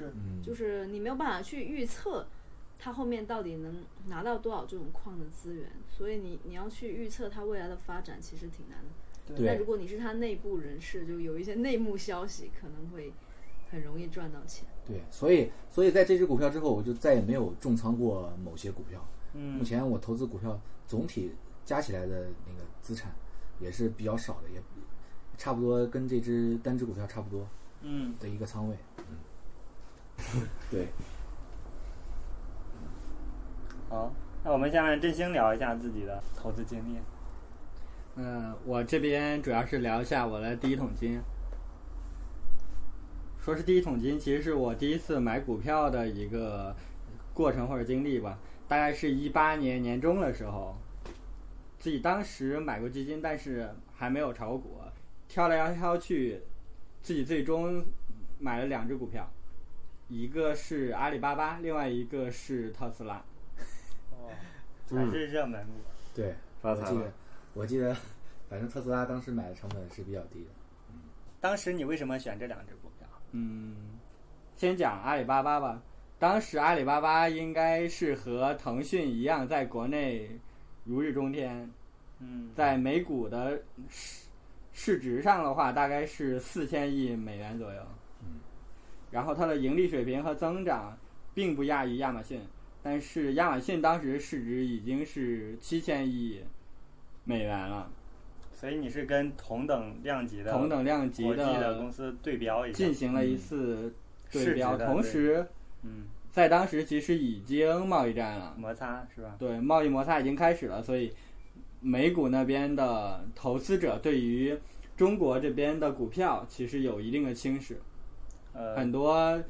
A: 是，
C: 嗯，
B: 就是你没有办法去预测它后面到底能拿到多少这种矿的资源，所以你你要去预测它未来的发展其实挺难的。
A: 对
B: 但如果你是它内部人士，就有一些内幕消息，可能会很容易赚到钱。
C: 对，所以所以在这只股票之后，我就再也没有重仓过某些股票。嗯目
A: 嗯，
C: 前我投资股票总体加起来的那个资产也是比较少的，也差不多跟这只单只股票差不多
A: 嗯，
C: 的一个仓位。嗯，对，
A: 好，那我们下面振兴聊一下自己的投资经历。
E: 嗯，我这边主要是聊一下我的第一桶金。说是第一桶金，其实是我第一次买股票的一个过程或者经历吧。大概是一八年年中的时候，自己当时买过基金，但是还没有炒过股，挑来挑去，自己最终买了两只股票，一个是阿里巴巴，另外一个是特斯拉。
A: 哦，还是热门股。
C: 对，
D: 发财了
C: 我记得，我记得，反正特斯拉当时买的成本是比较低的。
A: 当时你为什么选这两只股票？
E: 嗯，先讲阿里巴巴吧。当时阿里巴巴应该是和腾讯一样，在国内如日中天，
A: 嗯，
E: 在美股的市市值上的话，大概是四千亿美元左右。
C: 嗯，
E: 然后它的盈利水平和增长并不亚于亚马逊，但是亚马逊当时市值已经是七千亿美元了，
A: 所以你是跟同等量级的
E: 同等量级
A: 国际的公司对标一下，
E: 进行了一次对标，同时。
A: 嗯，
E: 在当时其实已经贸易战了，
A: 摩擦是吧？
E: 对，贸易摩擦已经开始了，所以美股那边的投资者对于中国这边的股票其实有一定的轻视，
A: 呃，
E: 很多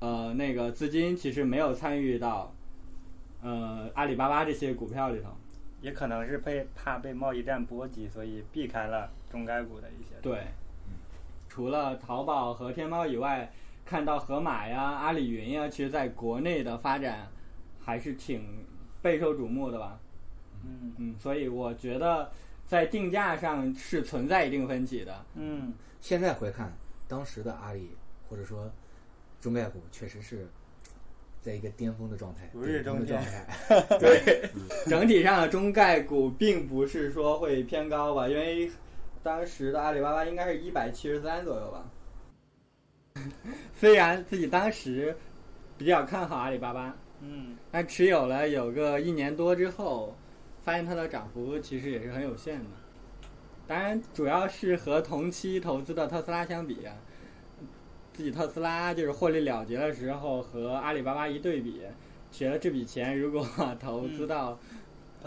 E: 呃那个资金其实没有参与到呃阿里巴巴这些股票里头。
A: 也可能是被怕被贸易战波及，所以避开了中概股的一些。
E: 对，除了淘宝和天猫以外，看到盒马呀、阿里云呀，其实在国内的发展还是挺备受瞩目的吧。
A: 嗯
E: 嗯，所以我觉得在定价上是存在一定分歧的。
A: 嗯，
C: 现在回看，当时的阿里或者说中概股确实是在一个巅峰的状态，
A: 如日
C: 顶峰的
A: 中
C: 状态。
E: 对，整体上的中概股并不是说会偏高吧，因为当时的阿里巴巴应该是一百七十三左右吧。虽然自己当时比较看好阿里巴巴，
A: 嗯，
E: 但持有了有个一年多之后，发现它的涨幅其实也是很有限的。当然，主要是和同期投资的特斯拉相比啊，自己特斯拉就是获利了结的时候和阿里巴巴一对比，觉得这笔钱如果投资到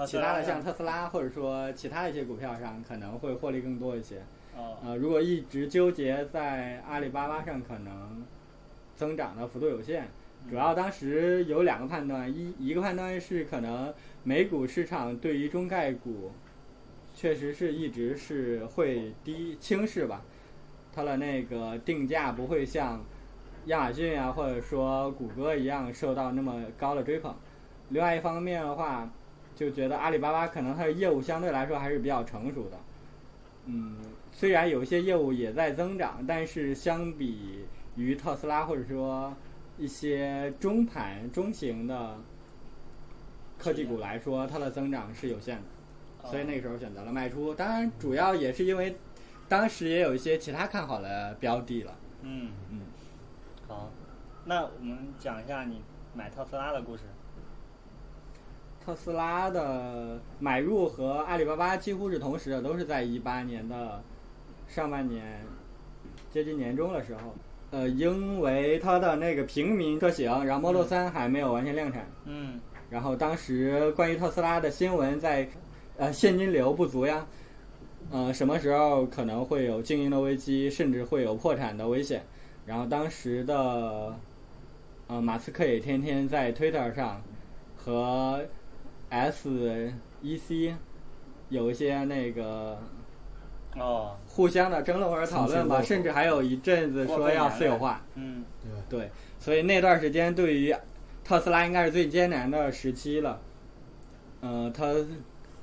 E: 其他的像特斯拉或者说其他的一些股票上，可能会获利更多一些。
A: 哦，
E: 呃，如果一直纠结在阿里巴巴上，可能增长的幅度有限。主要当时有两个判断，一一个判断是可能美股市场对于中概股确实是一直是会低轻视吧，它的那个定价不会像亚马逊啊或者说谷歌一样受到那么高的追捧。另外一方面的话，就觉得阿里巴巴可能它的业务相对来说还是比较成熟的，嗯，虽然有一些业务也在增长，但是相比于特斯拉或者说一些中盘中型的科技股来说，它的增长是有限的。所以那个时候选择了卖出。当然，主要也是因为当时也有一些其他看好的标的了。
A: 嗯
E: 嗯，
A: 好，那我们讲一下你买特斯拉的故事。
E: 特斯拉的买入和阿里巴巴几乎是同时的，都是在一八年的上半年，接近年中的时候。呃，因为它的那个平民车型，然后 Model 3还没有完全量产，
A: 嗯
E: 然后当时关于特斯拉的新闻在，呃，现金流不足呀，呃，什么时候可能会有经营的危机，甚至会有破产的危险。然后当时的，呃，马斯克也天天在 Twitter 上和 SEC 有一些那个
A: 哦
E: 互相的争论或者讨论吧，甚至还有一阵子说要私有化。
A: 嗯
E: 对，所以那段时间对于特斯拉应该是最艰难的时期了。呃，它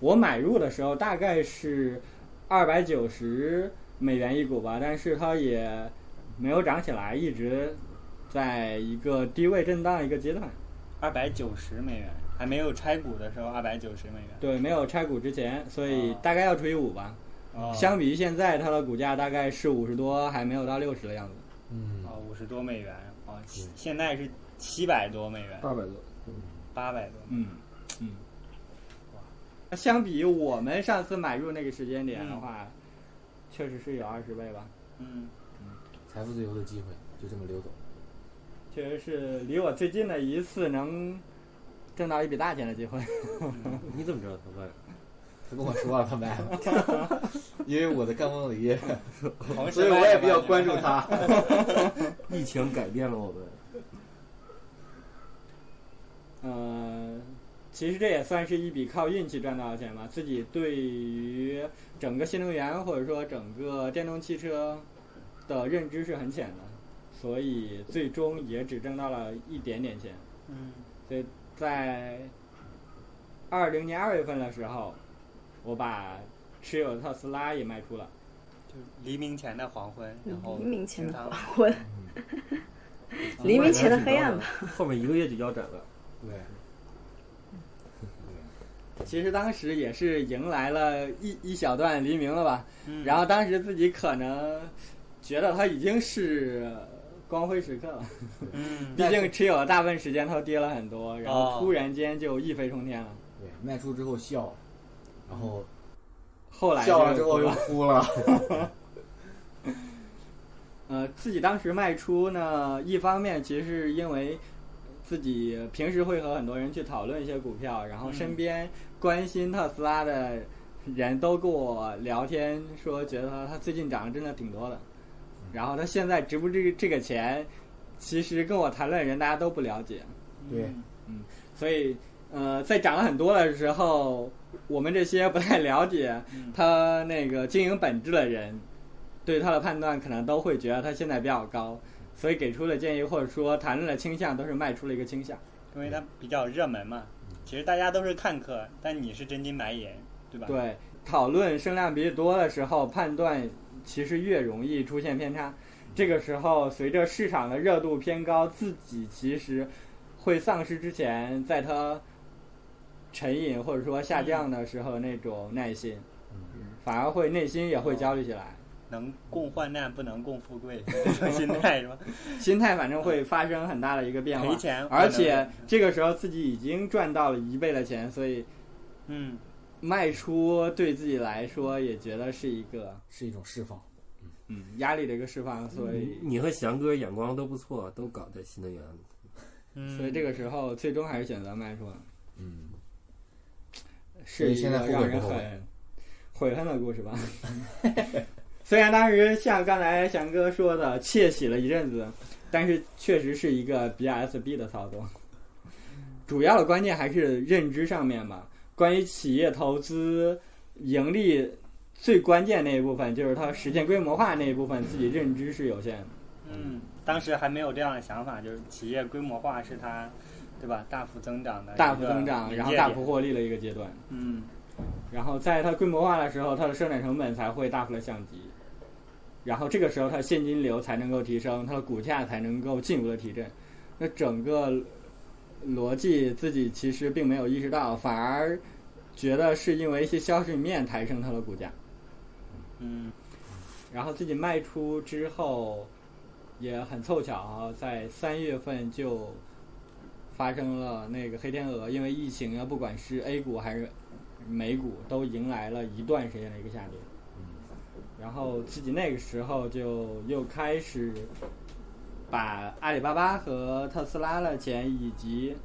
E: 我买入的时候大概是二百九十美元一股吧，但是它也没有涨起来，一直在一个低位震荡一个阶段。
A: 二百九十美元，还没有拆股的时候二百九十美元。
E: 对，没有拆股之前，所以大概要除以五吧。
A: 哦，
E: 相比于现在，它的股价大概是五十多，还没有到六十的样子。
C: 嗯，
A: 哦五十多美元，哦，
C: 对
A: 现在是七百多美元，
D: 八百多。
A: 八百多。
E: 嗯，相比我们上次买入那个时间点的话，确实是有二十倍吧，
A: 嗯
C: 财富自由的机会就这么溜走。
E: 确实是离我最近的一次能挣到一笔大钱的机会。
D: 你怎么知道他卖了？
C: 他跟我说了，他卖了，因为我的干风里，
A: 同时
C: 所以我也比较关注他。
D: 疫情改变了我们。
E: 呃，其实这也算是一笔靠运气赚到的钱吧。自己对于整个新能源或者说整个电动汽车的认知是很浅的，所以最终也只挣到了一点点钱。
A: 嗯
E: 所以在二零年二月份的时候，我把持有的特斯拉也卖出了。
A: 就黎明前的黄昏，然后
B: 黎明前的黄昏，黎明前的黑暗吧。
D: 后面一个月就腰斩了。
C: 对，
E: 其实当时也是迎来了一一小段黎明了吧，
A: 嗯。
E: 然后当时自己可能觉得它已经是光辉时刻了，
A: 嗯
E: 毕竟持有了大部分时间都跌了很多，然
A: 哦。
E: 后突然间就一飞冲天了。
C: 对，卖出之后笑，然后
E: 后来
C: 笑了之后又
E: 哭了。
C: 哭了。
E: 呃，自己当时卖出呢，一方面其实是因为自己平时会和很多人去讨论一些股票，然后身边关心特斯拉的人都跟我聊天，说觉得它最近涨得真的挺多的，然后它现在值不值这个钱，其实跟我谈论的人大家都不了解，
C: 对。
A: 嗯。
E: 所以呃，在涨了很多的时候，我们这些不太了解
A: 嗯。
E: 它那个经营本质的人，对它的判断可能都会觉得它现在比较高，所以给出的建议或者说谈论的倾向都是卖出了一个倾向。
A: 因为它比较热门嘛，其实大家都是看客，但你是真金白银，对吧？，
E: 对，讨论声量比较多的时候，判断其实越容易出现偏差。这个时候，随着市场的热度偏高，自己其实会丧失之前在它沉隐或者说下降的时候那种耐心，反而会内心也会焦虑起来，
A: 能共患难，不能共富贵，这种心态是吧？
E: 心态反正会发生很大的一个变化。
A: 赔钱，
E: 而且这个时候自己已经赚到了一倍的钱，所以
A: 嗯，
E: 卖出对自己来说也觉得是一个
C: 是一种释放。
E: 嗯压力的一个释放，所以。
D: 你和翔哥眼光都不错，都搞在新能源。
A: 嗯
E: 所以这个时候最终还是选择卖出了，
C: 嗯，
E: 是一个让人很悔恨的故事吧。虽然当时像刚才翔哥说的窃喜了一阵子，但是确实是一个 BSB 的操作。主要的关键还是认知上面吧。关于企业投资盈利最关键那一部分，就是它实现规模化那一部分，自己认知是有限的。
A: 嗯，当时还没有这样的想法，就是企业规模化是它，对吧？大幅增长的，
E: 大幅增长，然后大幅。获利的一个阶段。
A: 嗯
E: 然后在它规模化的时候，它的生产成本才会大幅的降级，然后这个时候它的现金流才能够提升，它的股价才能够进一步的提振。那整个逻辑自己其实并没有意识到，反而觉得是因为一些消息面抬升它的股价。
A: 嗯
E: 然后自己卖出之后，也很凑巧啊，在三月份就发生了那个黑天鹅，因为疫情啊，不管是 A 股还是美股，都迎来了一段时间的一个下跌。然后自己那个时候就又开始把阿里巴巴和特斯拉的钱以及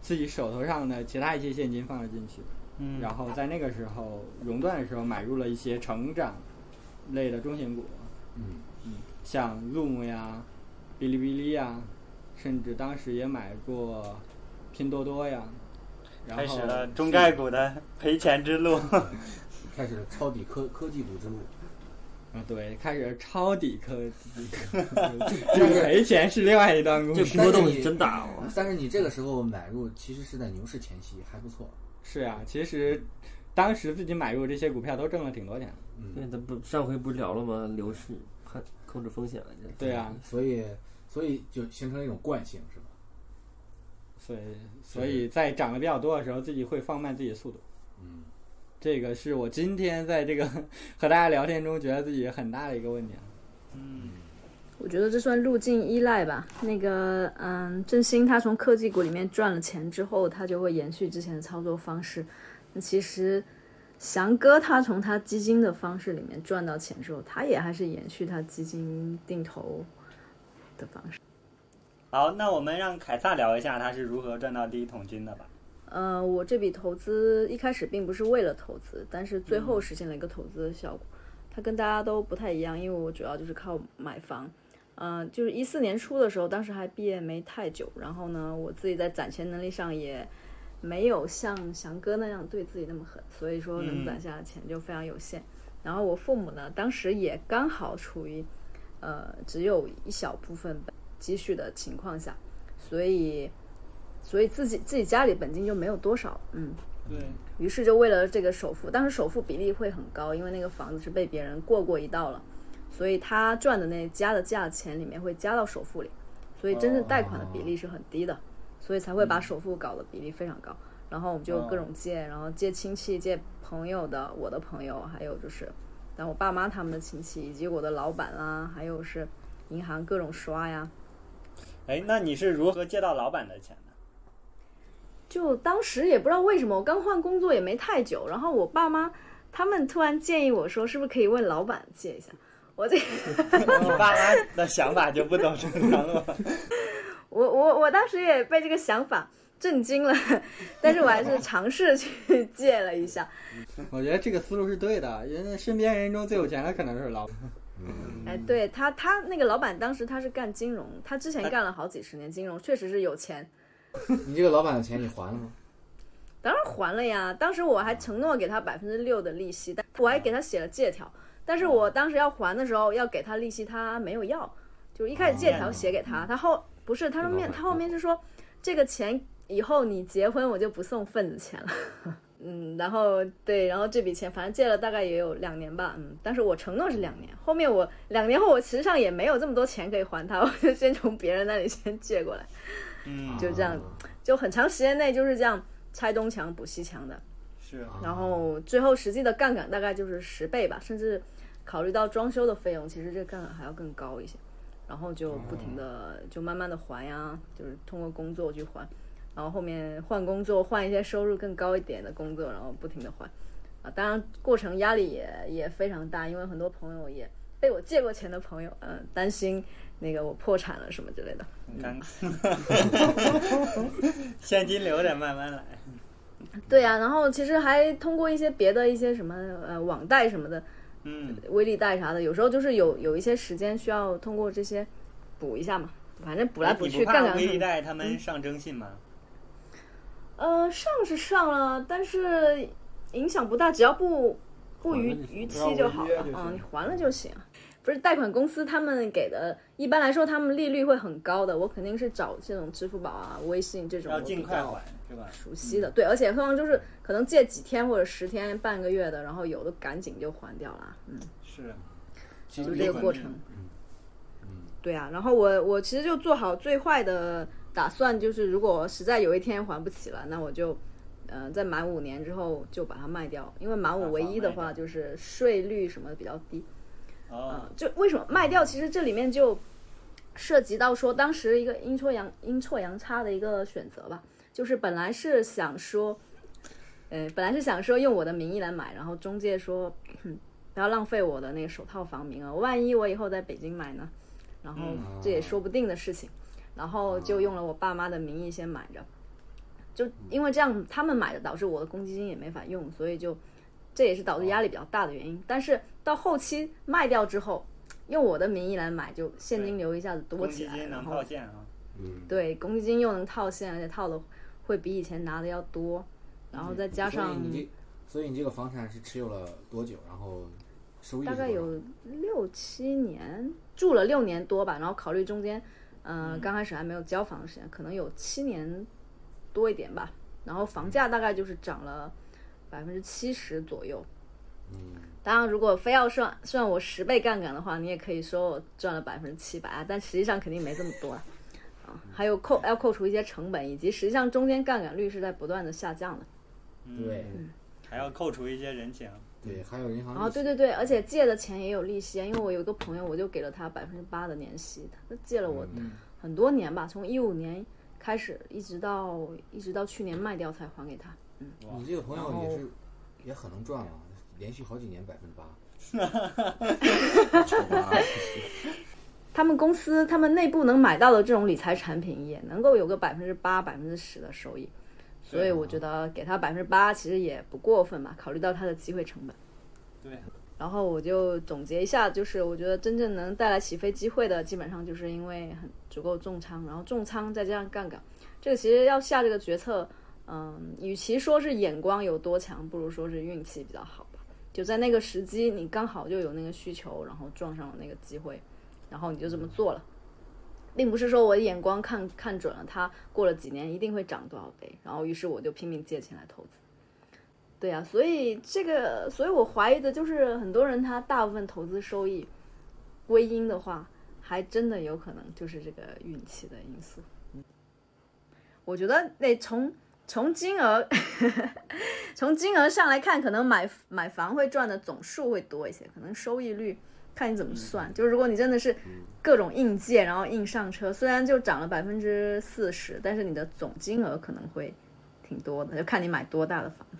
E: 自己手头上的其他一些现金放了进去。
A: 嗯，
E: 然后在那个时候熔断的时候买入了一些成长类的中型股，
C: 嗯嗯
E: 像 Zoom 呀、哔哩哔哩呀，甚至当时也买过拼多多呀。然后
A: 开始了中概股的赔钱之路。
C: 开始了抄底科科技股之路。
E: 啊，对，开始抄底科技，这个赔钱是另外一段故
D: 这
E: 事。
D: 波动是真大哦。
C: 但是你这个时候买入，其实是在牛市前期，还不错。
E: 是啊，其实当时自己买入这些股票都挣了挺多钱的。
D: 对，咱不上回不是聊了吗？牛市还控制风险来着。
E: 对啊，
C: 所以所以就形成一种惯性，是吧？
E: 所以所以在涨得比较多的时候，自己会放慢自己的速度。
C: 嗯，
E: 这个是我今天在这个 和大家聊天中觉得自己很大的一个问题啊。
A: 嗯
B: 我觉得这算路径依赖吧。那个，嗯，振兴他从科技股里面赚了钱之后，他就会延续之前的操作方式。那其实，翔哥他从他基金的方式里面赚到钱之后，他也还是延续他基金定投的方式。
A: 好，那我们让凯撒聊一下他是如何赚到第一桶金的吧。
B: 呃，我这笔投资一开始并不是为了投资，但是最后实现了一个投资的效果。它跟大家都不太一样，因为我主要就是靠买房。嗯、就是一四年初的时候，当时还毕业没太久，然后呢，我自己在攒钱能力上也没有像翔哥那样对自己那么狠，所以说能攒下的钱就非常有限。然后我父母呢，当时也刚好处于呃只有一小部分积蓄的情况下，所以所以自己自己家里本金就没有多少，嗯，
A: 对，
B: 于是就为了这个首付，当时首付比例会很高，因为那个房子是被别人过过一道了，所以他赚的那加的价钱里面会加到首付里，所以真正贷款的比例是很低的，所以才会把首付搞的比例非常高。然后我们就各种借，然后借亲戚、借朋友的，我的朋友，还有就是，但我爸妈他们的亲戚，以及我的老板啦，还有是银行各种刷呀，
A: 哎，那你是如何借到老板的钱的？
B: 就当时也不知道为什么，我刚换工作也没太久，然后我爸妈他们突然建议我说，是不是可以问老板借一下？我这
A: 你爸妈的想法就不懂正常了。
B: 我我我当时也被这个想法震惊了，但是我还是尝试去借了一下。
E: 我觉得这个思路是对的，因为身边人中最有钱的可能是老板。
B: 哎，对他他那个老板当时他是干金融，他之前干了好几十年金融，确实是有钱。
C: 你这个老板的钱你还了吗？
B: 当然还了呀，当时我还承诺给他百分之六的利息，但我还给他写了借条，但是我当时要还的时候要给他利息，他没有要，就一开始借条写给他，他后不是他说面他后面是说这个钱以后你结婚我就不送份子钱了。嗯，然后对，然后这笔钱反正借了大概也有两年吧，嗯，但是我承诺是两年，后面我两年后我实际上也没有这么多钱可以还他，我就先从别人那里先借过来，
A: 嗯，
B: 就这样就很长时间内就是这样拆东墙补西墙的，
A: 是
B: 然后最后实际的杠杆大概就是十倍吧，甚至考虑到装修的费用，其实这个杠杆还要更高一些。然后就不停的就慢慢的还呀，就是通过工作去还，然后后面换工作，换一些收入更高一点的工作，然后不停的还。啊，当然过程压力也也非常大，因为很多朋友也被我借过钱的朋友，嗯、担心那个我破产了什么之类的。
A: 很尴尬，现金流得慢慢来。
B: 对呀、然后其实还通过一些别的一些什么呃网贷什么的，
A: 嗯，
B: 微利贷啥的，有时候就是有有一些时间需要通过这些补一下嘛，反正补来补去，
A: 你不微利贷他们上征信吗？
B: 呃上是上了，但是影响不大，只要不不逾逾期就好了嗯，你还了就行。不是贷款公司他们给的，一般来说他们利率会很高的，我肯定是找这种支付宝啊、微信这种
A: 要
B: 我比较
A: 尽快还是吧？
B: 熟悉的，对，而且通常就是可能借几天或者十天、半个月的，然后有的赶紧就还掉了，嗯，
A: 是，
B: 就这个过程。嗯。对啊，然后我我其实就做好最坏的打算，就是如果实在有一天还不起了，那我就，呃，在满五年之后就把它卖掉，因为满五唯一的话就是税率什么的比较低，
A: 哦，
B: 嗯，就为什么卖掉？其实这里面就涉及到说当时一个阴错阳阴错阳差的一个选择吧，就是本来是想说，呃，本来是想说用我的名义来买，然后中介说，哼不要浪费我的那个首套房名额，万一我以后在北京买呢，然后
A: 嗯。
B: 这也说不定的事情，然后就用了我爸妈的名义先买着，就因为这样他们买的导致我的公积金也没法用，所以就这也是导致压力比较大的原因。但是到后期卖掉之后，用我的名义来买，就现金流一下子多起来，
A: 积金能
B: 然后
A: 套现啊，
C: 嗯，
B: 对公积金又能套现，而且套的会比以前拿的要多，然后再加上
C: 所以你这，所以你这个房产是持有了多久？然后收益
B: 大概有六七年，住了六年多吧，然后考虑中间，嗯、刚开始还没有交房的时间，可能有七年多一点吧。然后房价大概就是涨了百分之七十左右。
C: 嗯，
B: 当然，如果非要算算我十倍杠杆的话，你也可以说我赚了百分之七百啊，但实际上肯定没这么多啊。啊，还有扣要扣除一些成本，以及实际上中间杠杆率是在不断的下降的。
A: 嗯
C: 对
A: 还要扣除一些人情，
C: 对，还有银行
B: 然后
C: 利息
B: 对对对，而且借的钱也有利息啊，因为我有一个朋友，我就给了他百分之八的年息，他借了我
A: 嗯
B: 很多年吧，从一五年开始，一直到一直到去年卖掉才还给他。
C: 你这个朋友也是也很能赚了，连续好几年百分之八。
B: 他们公司他们内部能买到的这种理财产品也能够有个百分之八、百分之十的收益，所以我觉得给他百分之八其实也不过分吧，考虑到他的机会成本。
A: 对，
B: 然后我就总结一下，就是我觉得真正能带来起飞机会的，基本上就是因为很足够重仓，然后重仓再加上杠杆，这个其实要下这个决策，嗯，与其说是眼光有多强，不如说是运气比较好吧。就在那个时机，你刚好就有那个需求，然后撞上了那个机会，然后你就这么做了，并不是说我的眼光看看准了它过了几年一定会涨多少倍，然后于是我就拼命借钱来投资。对呀、所以这个，所以我怀疑的就是很多人他大部分投资收益归因的话，还真的有可能就是这个运气的因素。嗯我觉得得从从金额 从金额上来看，可能买买房会赚的总数会多一些，可能收益率看你怎么算。就是如果你真的是各种硬借，然后硬上车，虽然就涨了百分之四十，但是你的总金额可能会挺多的，就看你买多大的房子。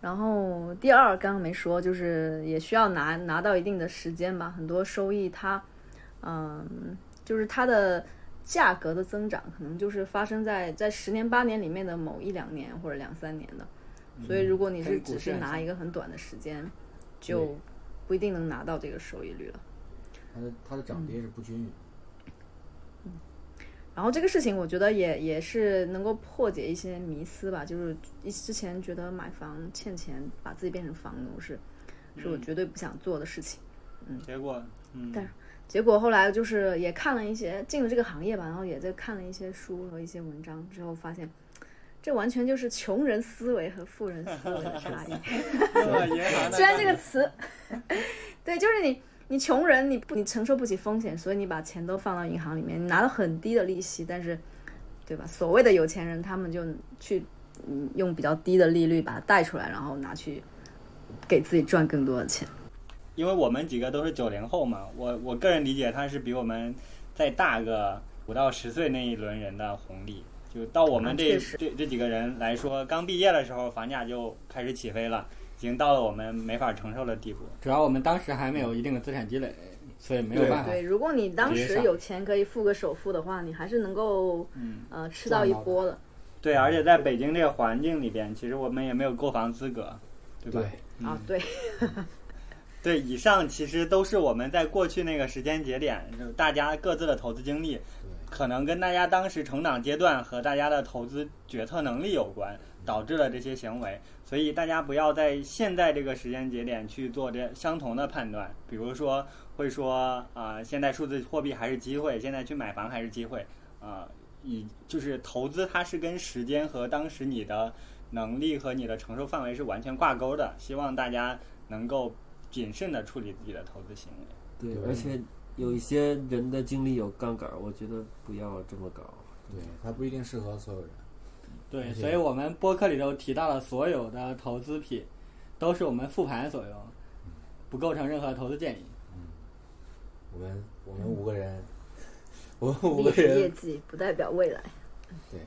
B: 然后第二，刚刚没说，就是也需要拿拿到一定的时间吧。很多收益它，嗯，就是它的价格的增长，可能就是发生在在十年八年里面的某一两年或者两三年的。所以如果你是只是拿一个很短的时间，就不一定能拿到这个收益率了。
C: 它的它的涨跌是不均匀。
B: 嗯然后这个事情，我觉得也也是能够破解一些迷思吧。就是一之前觉得买房欠钱，把自己变成房奴是，是我绝对不想做的事情。
A: 嗯结果嗯，
B: 但结果后来就是也看了一些进了这个行业吧，然后也在看了一些书和一些文章之后，发现这完全就是穷人思维和富人思维的差异。虽然这个词，对，就是你你穷人你不你承受不起风险，所以你把钱都放到银行里面，你拿了很低的利息，但是对吧？所谓的有钱人，他们就去嗯用比较低的利率把它贷出来，然后拿去给自己赚更多的钱。
A: 因为我们几个都是九零后嘛，我我个人理解他是比我们再大个五到十岁那一轮人的红利。就到我们这、
B: 啊
A: 这这几个人来说，刚毕业的时候房价就开始起飞了，已经到了我们没法承受的地步。主要我们当时还没有一定的资产积累，所以没有办法。
B: 对，如果你当时有钱可以付个首付的话，你还是能够
A: 嗯，
B: 呃吃到一波的。
A: 对，而且在北京这个环境里边，其实我们也没有购房资格，对吧？
C: 对，
B: 啊，对，
A: 对，以上其实都是我们在过去那个时间节点，就是大家各自的投资经历，可能跟大家当时成长阶段和大家的投资决策能力有关。导致了这些行为。所以大家不要在现在这个时间节点去做这相同的判断，比如说会说啊、现在数字货币还是机会，现在去买房还是机会啊、以就是投资它是跟时间和当时你的能力和你的承受范围是完全挂钩的。希望大家能够谨慎的处理自己的投资行为。
D: 对，
C: 对
D: 而且有一些人的精力有杠杆儿，我觉得不要这么搞。
C: 对，它不一定适合所有人。
E: 对，所以我们播客里头提到的所有的投资品，都是我们复盘所用，不构成任何投资建议。
C: 我们我们五个人，我们五
B: 个人 业
C: 个人，
B: 绩不代表未来。
C: 对，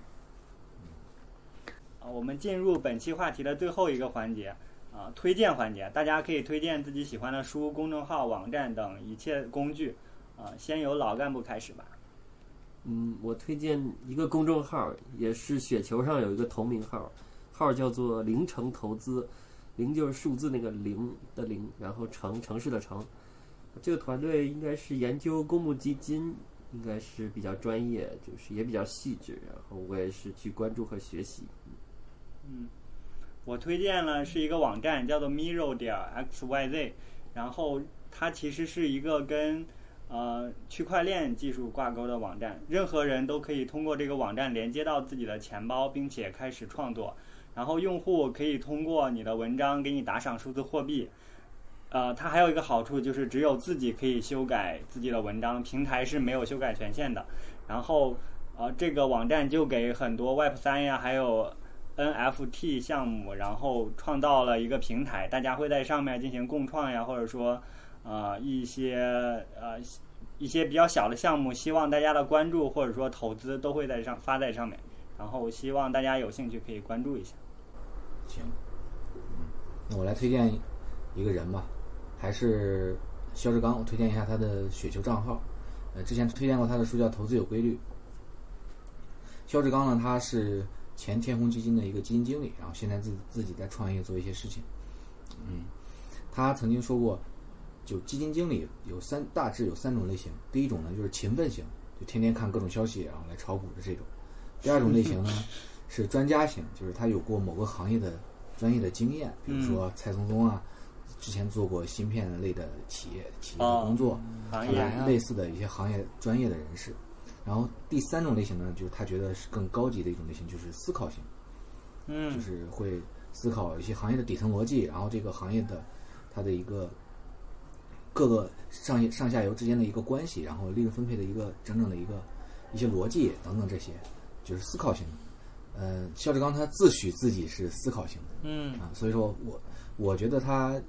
A: 啊，我们进入本期话题的最后一个环节啊，推荐环节。大家可以推荐自己喜欢的书、公众号、网站等一切工具。啊，先由老干部开始吧。
D: 嗯，我推荐一个公众号，也是雪球上有一个同名号，号叫做“零城投资”，零就是数字那个零的零，然后城城市的城。这个团队应该是研究公募基金，应该是比较专业，就是也比较细致。然后我也是去关注和学习。
A: 嗯，我推荐了是一个网站，叫做 mirror 点 x y z，然后它其实是一个跟呃区块链技术挂钩的网站，任何人都可以通过这个网站连接到自己的钱包，并且开始创作。然后用户可以通过你的文章给你打赏数字货币。呃，它还有一个好处就是只有自己可以修改自己的文章，平台是没有修改权限的。然后呃，这个网站就给很多 Web 三呀，还有 NFT 项目，然后创造了一个平台，大家会在上面进行共创呀，或者说呃一些呃一些比较小的项目，希望大家的关注或者说投资都会在上发在上面，然后希望大家有兴趣可以关注一下。
C: 行，那我来推荐一个人吧，还是肖志刚，我推荐一下他的雪球账号。呃，之前推荐过他的书叫《投资有规律》。肖志刚呢，他是前天弘基金的一个基金经理，然后现在自自己在创业做一些事情。嗯，他曾经说过，就基金经理有三大致有三种类型，第一种呢就是勤奋型，就天天看各种消息然后来炒股的这种；第二种类型呢 是专家型，就是他有过某个行业的专业的经验，比如说蔡松松啊，之前做过芯片类的企业企业的工作，
A: 行业
C: 类类似的一些行业专业的人士。然后第三种类型呢，就是他觉得是更高级的一种类型，就是思考型，嗯就
A: 嗯
C: 是会思考一些行业的底层逻辑，然后这个行业的它的一个各个上上下游之间的一个关系，然后利润分配的一个整整的一个一些逻辑等等这些，就是思考型的。呃，肖志刚他自诩自己是思考型的。
A: 嗯
C: 啊，所以说我我觉得他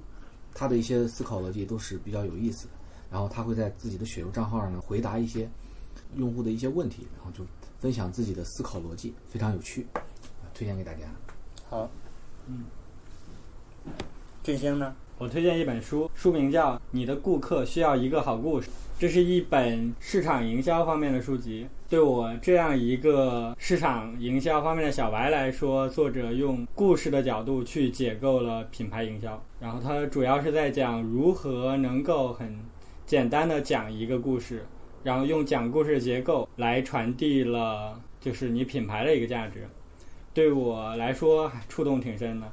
C: 他的一些思考逻辑都是比较有意思的，然后他会在自己的雪游账号上呢回答一些用户的一些问题，然后就分享自己的思考逻辑，非常有趣，啊推荐给大家。
A: 好，嗯，振兴呢？
E: 我推荐一本书，书名叫《你的顾客需要一个好故事》，这是一本市场营销方面的书籍。对我这样一个市场营销方面的小白来说，作者用故事的角度去解构了品牌营销，然后他主要是在讲如何能够很简单的讲一个故事，然后用讲故事结构来传递了就是你品牌的一个价值。对我来说触动挺深的。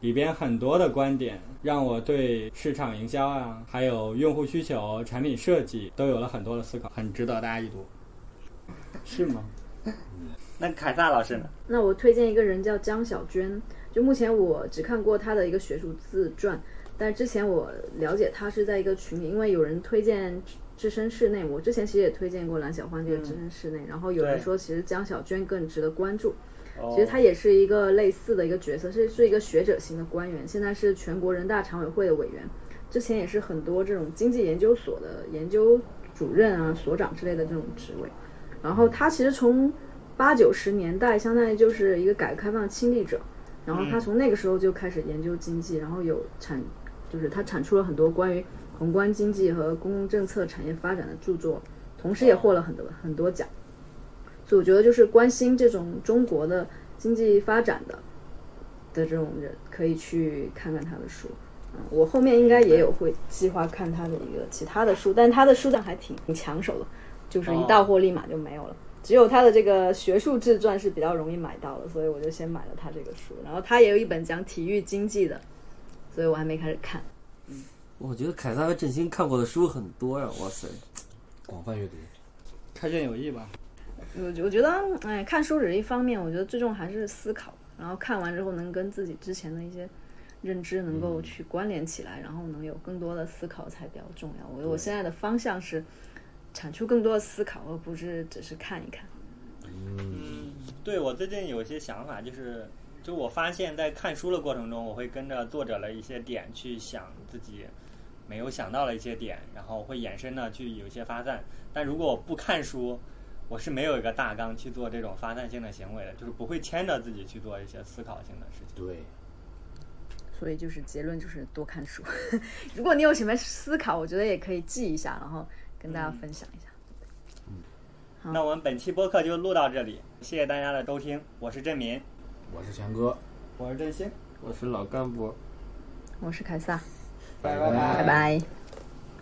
E: 里边很多的观点让我对市场营销啊，还有用户需求、产品设计都有了很多的思考，很值得大家一读。是吗？
A: 那凯撒老师呢？
B: 那我推荐一个人叫江小娟，就目前我只看过她的一个学术自传，但之前我了解她是在一个群里，因为有人推荐置身事内，我之前其实也推荐过蓝小欢这个置身事内，然后有人说其实江小娟更值得关注。
A: 哦。
B: 其实他也是一个类似的一个角色，是是一个学者型的官员，现在是全国人大常委会的委员，之前也是很多这种经济研究所的研究主任啊、所长之类的这种职位。然后他其实从八九十年代，相当于就是一个改革开放的亲历者，然后他从那个时候就开始研究经济，然后有产，就是他产出了很多关于宏观经济和公共政策、产业发展的著作，同时也获了很多很多奖。所以我觉得就是关心这种中国的经济发展的的这种人，可以去看看他的书。嗯，我后面应该也有会计划看他的一个其他的书，但他的书量还挺挺抢手的，就是一到货立马就没有了。只有他的这个学术自传是比较容易买到的，所以我就先买了他这个书。然后他也有一本讲体育经济的，所以我还没开始看。
D: 我觉得凯撒和振兴看过的书很多呀，哇塞！
C: 广泛阅读。
E: 开卷有益吧？
B: 我我觉得，哎，看书只是一方面，我觉得最重还是思考。然后看完之后，能跟自己之前的一些认知能够去关联起来，然后能有更多的思考才比较重要。我我现在的方向是产出更多的思考，而不是只是看一看。
A: 嗯，对我最近有一些想法，就是就我发现，在看书的过程中，我会跟着作者的一些点去想自己没有想到的一些点，然后会衍生呢去有一些发散。但如果我不看书，我是没有一个大纲去做这种发散性的行为的，就是不会牵着自己去做一些思考性的事情。
C: 对，
B: 所以就是结论就是多看书。如果你有什么思考，我觉得也可以记一下，然后跟大家分享一下。好
A: 那我们本期播客就录到这里，谢谢大家的收听，我是郑民。
C: 我是强哥，
E: 我是振兴，
D: 我是老干部。
B: 我是凯撒，
E: 拜
C: 拜
B: 拜拜。